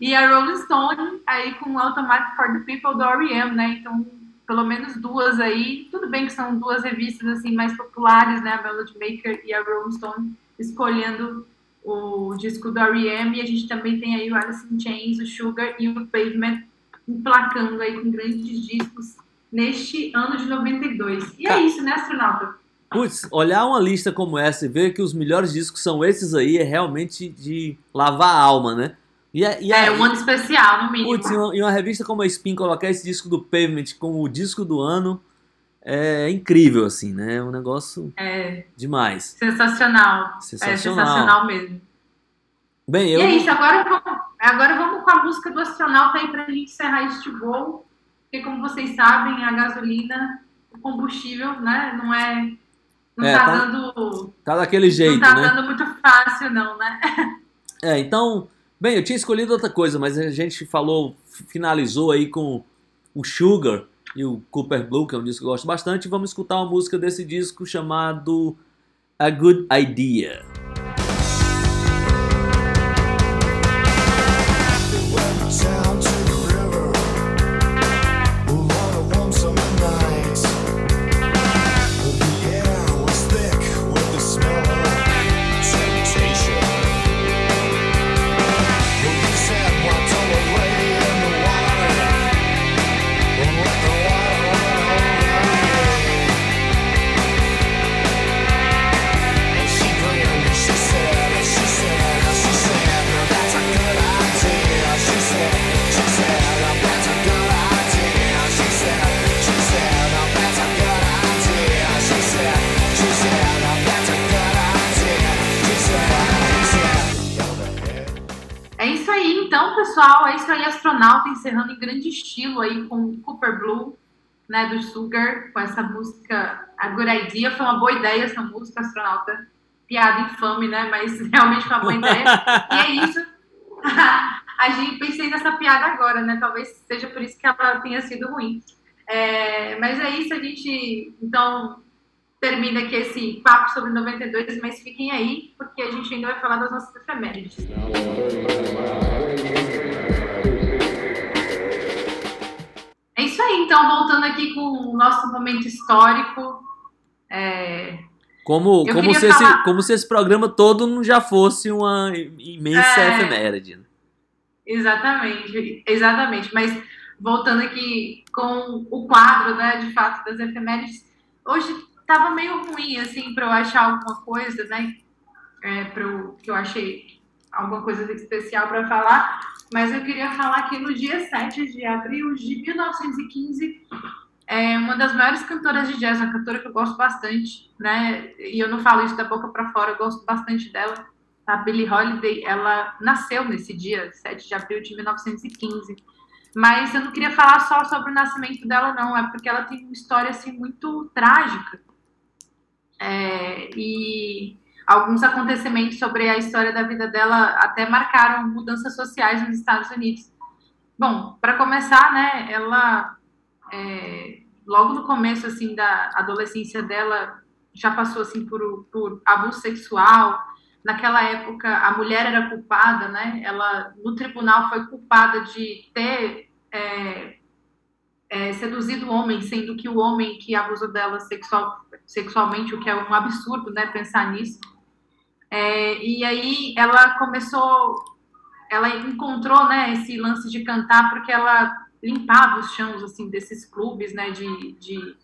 Speaker 2: E a Rolling Stone aí com o Automatic for the People do R.E.M., né? Então, pelo menos duas aí. Tudo bem que são duas revistas assim mais populares, né? A Melody Maker e a Rolling Stone escolhendo o disco do R.E.M. E a gente também tem aí o Alice in Chains, o Sugar e o Pavement emplacando aí com grandes discos neste ano de 92. E é isso, né, astronauta?
Speaker 3: Putz, olhar uma lista como essa e ver que os melhores discos são esses aí é realmente de lavar a alma, né? E, a- e a-
Speaker 2: É um ano especial, no mínimo.
Speaker 3: Putz, em uma, em uma revista como a Spin, colocar esse disco do Pavement como o disco do ano é incrível, assim, né? É um negócio
Speaker 2: É
Speaker 3: demais.
Speaker 2: sensacional.
Speaker 3: Sensacional.
Speaker 2: É sensacional mesmo.
Speaker 3: Bem, eu.
Speaker 2: E é isso, agora vamos, agora vamos com a música do astronauta aí pra gente encerrar este voo. Porque, como vocês sabem, a gasolina, o combustível, né, não é. Não
Speaker 3: É,
Speaker 2: tá,
Speaker 3: tá-
Speaker 2: dando.
Speaker 3: Tá daquele jeito,
Speaker 2: não tá
Speaker 3: né?
Speaker 2: dando muito fácil, não, né?
Speaker 3: É, então. Bem, eu tinha escolhido outra coisa, mas a gente falou, finalizou aí com o Sugar e o Cooper Blue, que é um disco que eu gosto bastante. Vamos escutar uma música desse disco chamado A Good Idea.
Speaker 2: Né, do Sugar, com essa música A Good Idea. Foi uma boa ideia essa música, astronauta. Piada infame, né? Mas realmente foi uma boa ideia. E é isso. A gente pensei nessa piada agora, né? Talvez seja por isso que ela tenha sido ruim. É, mas é isso, a gente então termina aqui esse papo sobre 92, mas fiquem aí, porque a gente ainda vai falar das nossas efemérides. É isso aí, então, voltando aqui com o nosso momento histórico. é,
Speaker 3: Como,
Speaker 2: Eu
Speaker 3: como, se esse,
Speaker 2: falar-
Speaker 3: como se esse programa todo não já fosse uma imensa
Speaker 2: É.
Speaker 3: efeméride. né?
Speaker 2: Exatamente, exatamente. Mas voltando aqui com o quadro, né, de fato, das efemérides, hoje tava meio ruim, assim, para eu achar alguma coisa, né, é, eu, que eu achei alguma coisa especial para falar, mas eu queria falar que no dia 7 de abril de 1915, é uma das maiores cantoras de jazz, uma cantora que eu gosto bastante, né, e eu não falo isso da boca para fora, eu gosto bastante dela, a Billie Holiday, ela nasceu nesse dia, 7 de abril de 1915. Mas eu não queria falar só sobre o nascimento dela, não, é porque ela tem uma história assim muito trágica. É, e alguns acontecimentos sobre a história da vida dela até marcaram mudanças sociais nos Estados Unidos. Bom, para começar, né, ela é, logo no começo assim da adolescência dela já passou assim por, por abuso sexual, naquela época a mulher era culpada, né? Ela no tribunal foi culpada de ter é, é, seduzido o homem, sendo que o homem que abusou dela sexual, sexualmente, o que é um absurdo, né? Pensar nisso. É, e aí ela começou, ela encontrou, né? Esse lance de cantar porque ela limpava os chãos assim desses clubes, né? De, de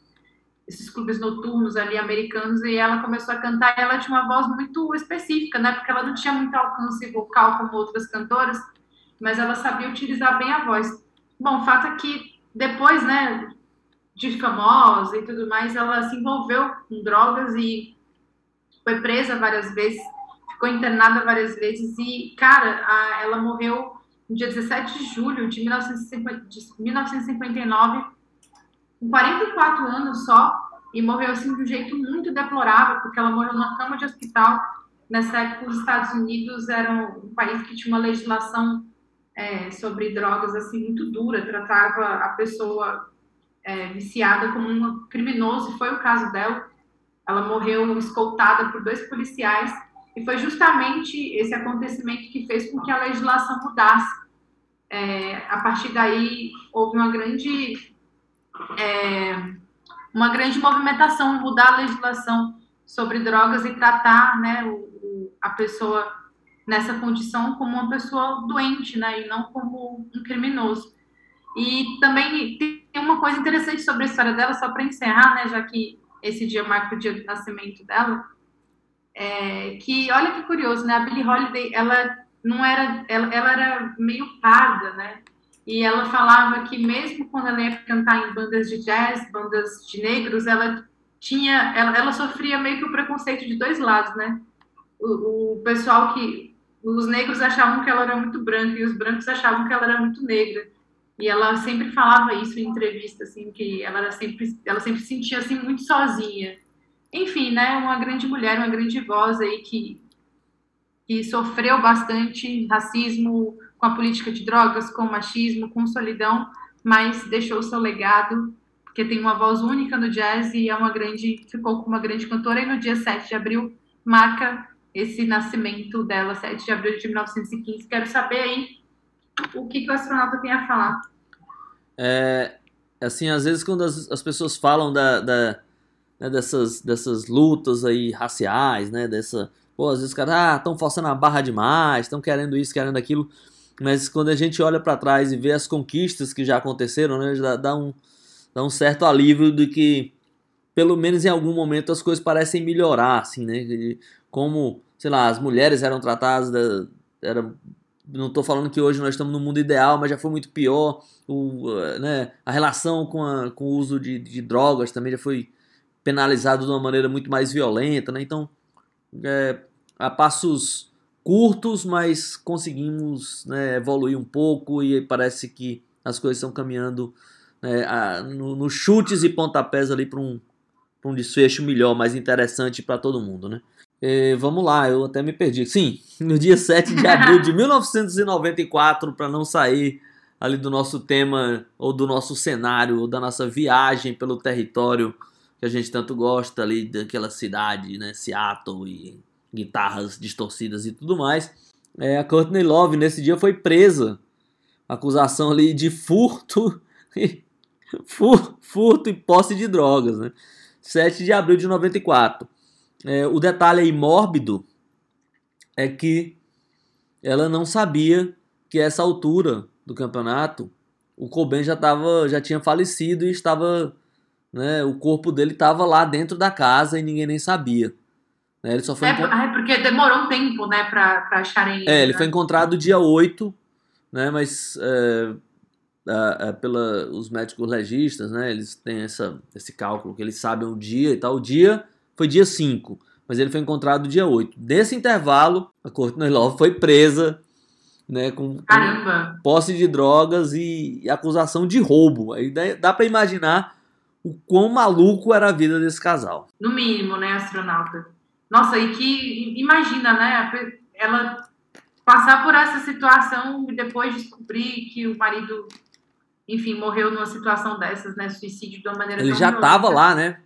Speaker 2: esses clubes noturnos ali americanos e ela começou a cantar e ela tinha uma voz muito específica, né? Porque ela não tinha muito alcance vocal como outras cantoras, mas ela sabia utilizar bem a voz. Bom, o fato é que depois, né, de famosa e tudo mais, ela se envolveu com drogas e foi presa várias vezes, ficou internada várias vezes e, cara, a, ela morreu no dia 17 de julho de, 1950, de 1959 com 44 anos só, e morreu assim de um jeito muito deplorável, porque ela morreu numa cama de hospital. Nessa época, os Estados Unidos eram um país que tinha uma legislação é, sobre drogas assim muito dura, tratava a pessoa é, viciada como um criminoso, e foi o caso dela. Ela morreu escoltada por dois policiais, e foi justamente esse acontecimento que fez com que a legislação mudasse. É, a partir daí, houve uma grande é, uma grande movimentação, mudar a legislação sobre drogas e tratar né, o, o, a pessoa nessa condição como uma pessoa doente, né, e não como um criminoso. E também tem uma coisa interessante sobre a história dela, só para encerrar, né, já que esse dia marca o dia do nascimento dela, é, que olha que curioso, né, a Billie Holiday, ela não era, ela, ela era meio parda, né, e ela falava que mesmo quando ela ia cantar em bandas de jazz, bandas de negros, ela tinha, ela, ela sofria meio que o preconceito de dois lados, né? O, o, pessoal que, os negros achavam que ela era muito branca e os brancos achavam que ela era muito negra. E ela sempre falava isso em entrevista, assim, que ela era sempre, ela sempre se sentia assim muito sozinha. Enfim, né? Uma grande mulher, uma grande voz aí que que sofreu bastante racismo, com a política de drogas, com o machismo, com solidão, mas deixou seu legado, porque tem uma voz única no jazz e é uma grande, ficou com uma grande cantora, e no dia 7 de abril marca esse nascimento dela, 7 de abril de 1915. Quero saber aí o que, que o astronauta tem a falar.
Speaker 3: É, assim, às vezes quando as, as pessoas falam da, da né, dessas, dessas lutas aí raciais, né, dessa... Pô, às vezes os caras, ah, estão forçando a barra demais, estão querendo isso, querendo aquilo mas quando a gente olha para trás e vê as conquistas que já aconteceram, né, dá, dá, um, dá um certo alívio de que, pelo menos em algum momento, as coisas parecem melhorar, assim, né? Como, sei lá, as mulheres eram tratadas, da, era, não estou falando que hoje nós estamos no mundo ideal, mas já foi muito pior. O, né, a relação com, a, com o uso de, de drogas também já foi penalizado de uma maneira muito mais violenta, né? Então, é, a passos curtos, mas conseguimos né, evoluir um pouco e parece que as coisas estão caminhando né, a, no, no, chutes e pontapés ali para um, um desfecho melhor, mais interessante para todo mundo, né? E, vamos lá, eu até me perdi. Sim, no dia 7 de abril de 1994, para não sair ali do nosso tema ou do nosso cenário ou da nossa viagem pelo território que a gente tanto gosta ali daquela cidade, né, Seattle e guitarras distorcidas e tudo mais. É, a Courtney Love nesse dia foi presa. Acusação ali de furto, furto e posse de drogas, né? 7 de abril de 94. É, o detalhe aí mórbido é que ela não sabia que essa altura do campeonato o Cobain já tava, já tinha falecido e estava, né, o corpo dele estava lá dentro da casa e ninguém nem sabia. Né? Ele só foi
Speaker 2: é, encont... é, porque demorou um tempo, né, pra, pra acharem
Speaker 3: ele. É, ele né? foi encontrado dia 8, né, mas é, é, pela, os médicos legistas, né, eles têm essa, esse cálculo, que eles sabem o dia e tal. O dia foi dia 5, mas ele foi encontrado dia 8. Nesse intervalo, a Courtney Love foi presa, né, com, com posse de drogas e, e, acusação de roubo. Aí dá, dá para imaginar o quão maluco era a vida desse casal.
Speaker 2: No mínimo, né, astronauta? Nossa, e que imagina, né? Ela passar por essa situação e depois descobrir que o marido, enfim, morreu numa situação dessas, né? Suicídio de uma maneira
Speaker 3: Ele já estava lá, né?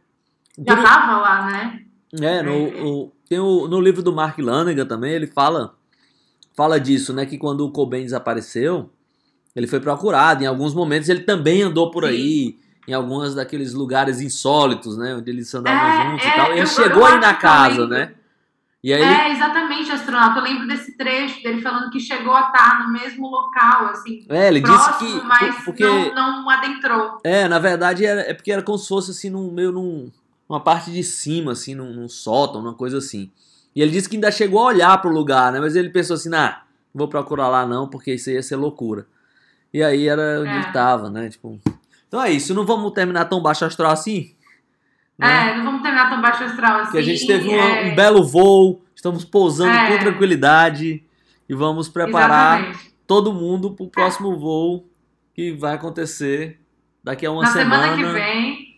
Speaker 2: Já estava lá, né?
Speaker 3: É, no, é. O, tem o, no livro do Mark Lanegan também, ele fala fala disso, né? Que quando o Cobain desapareceu, ele foi procurado. Em alguns momentos ele também andou por Sim. aí em alguns daqueles lugares insólitos, né? Onde eles andavam é, juntos é, e tal. Ele chegou aí na casa, né? E aí ele,
Speaker 2: É, exatamente, astronauta. Eu lembro desse trecho dele falando que chegou a estar no mesmo local, assim,
Speaker 3: é, ele disse
Speaker 2: próximo,
Speaker 3: que
Speaker 2: mas
Speaker 3: porque
Speaker 2: não, não adentrou.
Speaker 3: é, na verdade era, é porque era como se fosse assim num meio num uma parte de cima assim, num, num sótão, uma coisa assim. E ele disse que ainda chegou a olhar pro lugar, né? Mas ele pensou assim, ah, não vou procurar lá não, porque isso ia ser loucura. E aí era onde
Speaker 2: É.
Speaker 3: ele tava, né? Tipo, então é isso, não vamos terminar tão baixo astral assim? né?
Speaker 2: É, não vamos terminar tão baixo astral assim.
Speaker 3: Porque a gente teve um,
Speaker 2: é,
Speaker 3: um belo voo, estamos pousando
Speaker 2: É.
Speaker 3: com tranquilidade e vamos preparar
Speaker 2: Exatamente.
Speaker 3: todo mundo pro próximo voo que vai acontecer daqui a uma
Speaker 2: Na
Speaker 3: semana.
Speaker 2: semana que vem.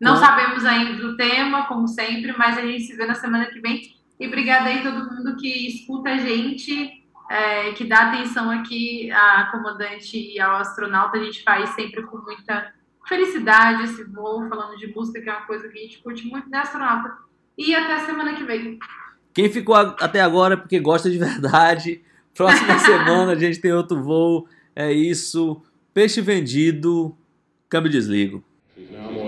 Speaker 2: Não
Speaker 3: Com-
Speaker 2: sabemos ainda do tema, como sempre, mas a gente se vê na semana que vem. E obrigada aí todo mundo que escuta a gente, é, que dá atenção aqui à comandante e ao astronauta. A gente faz sempre com muita felicidade esse voo, falando de música, que é uma coisa que a gente curte muito, né, astronauta? E até a semana que vem.
Speaker 3: Quem ficou até agora é porque gosta de verdade. Próxima semana a gente tem outro voo. É isso. Peixe vendido. Câmbio e desligo.
Speaker 4: More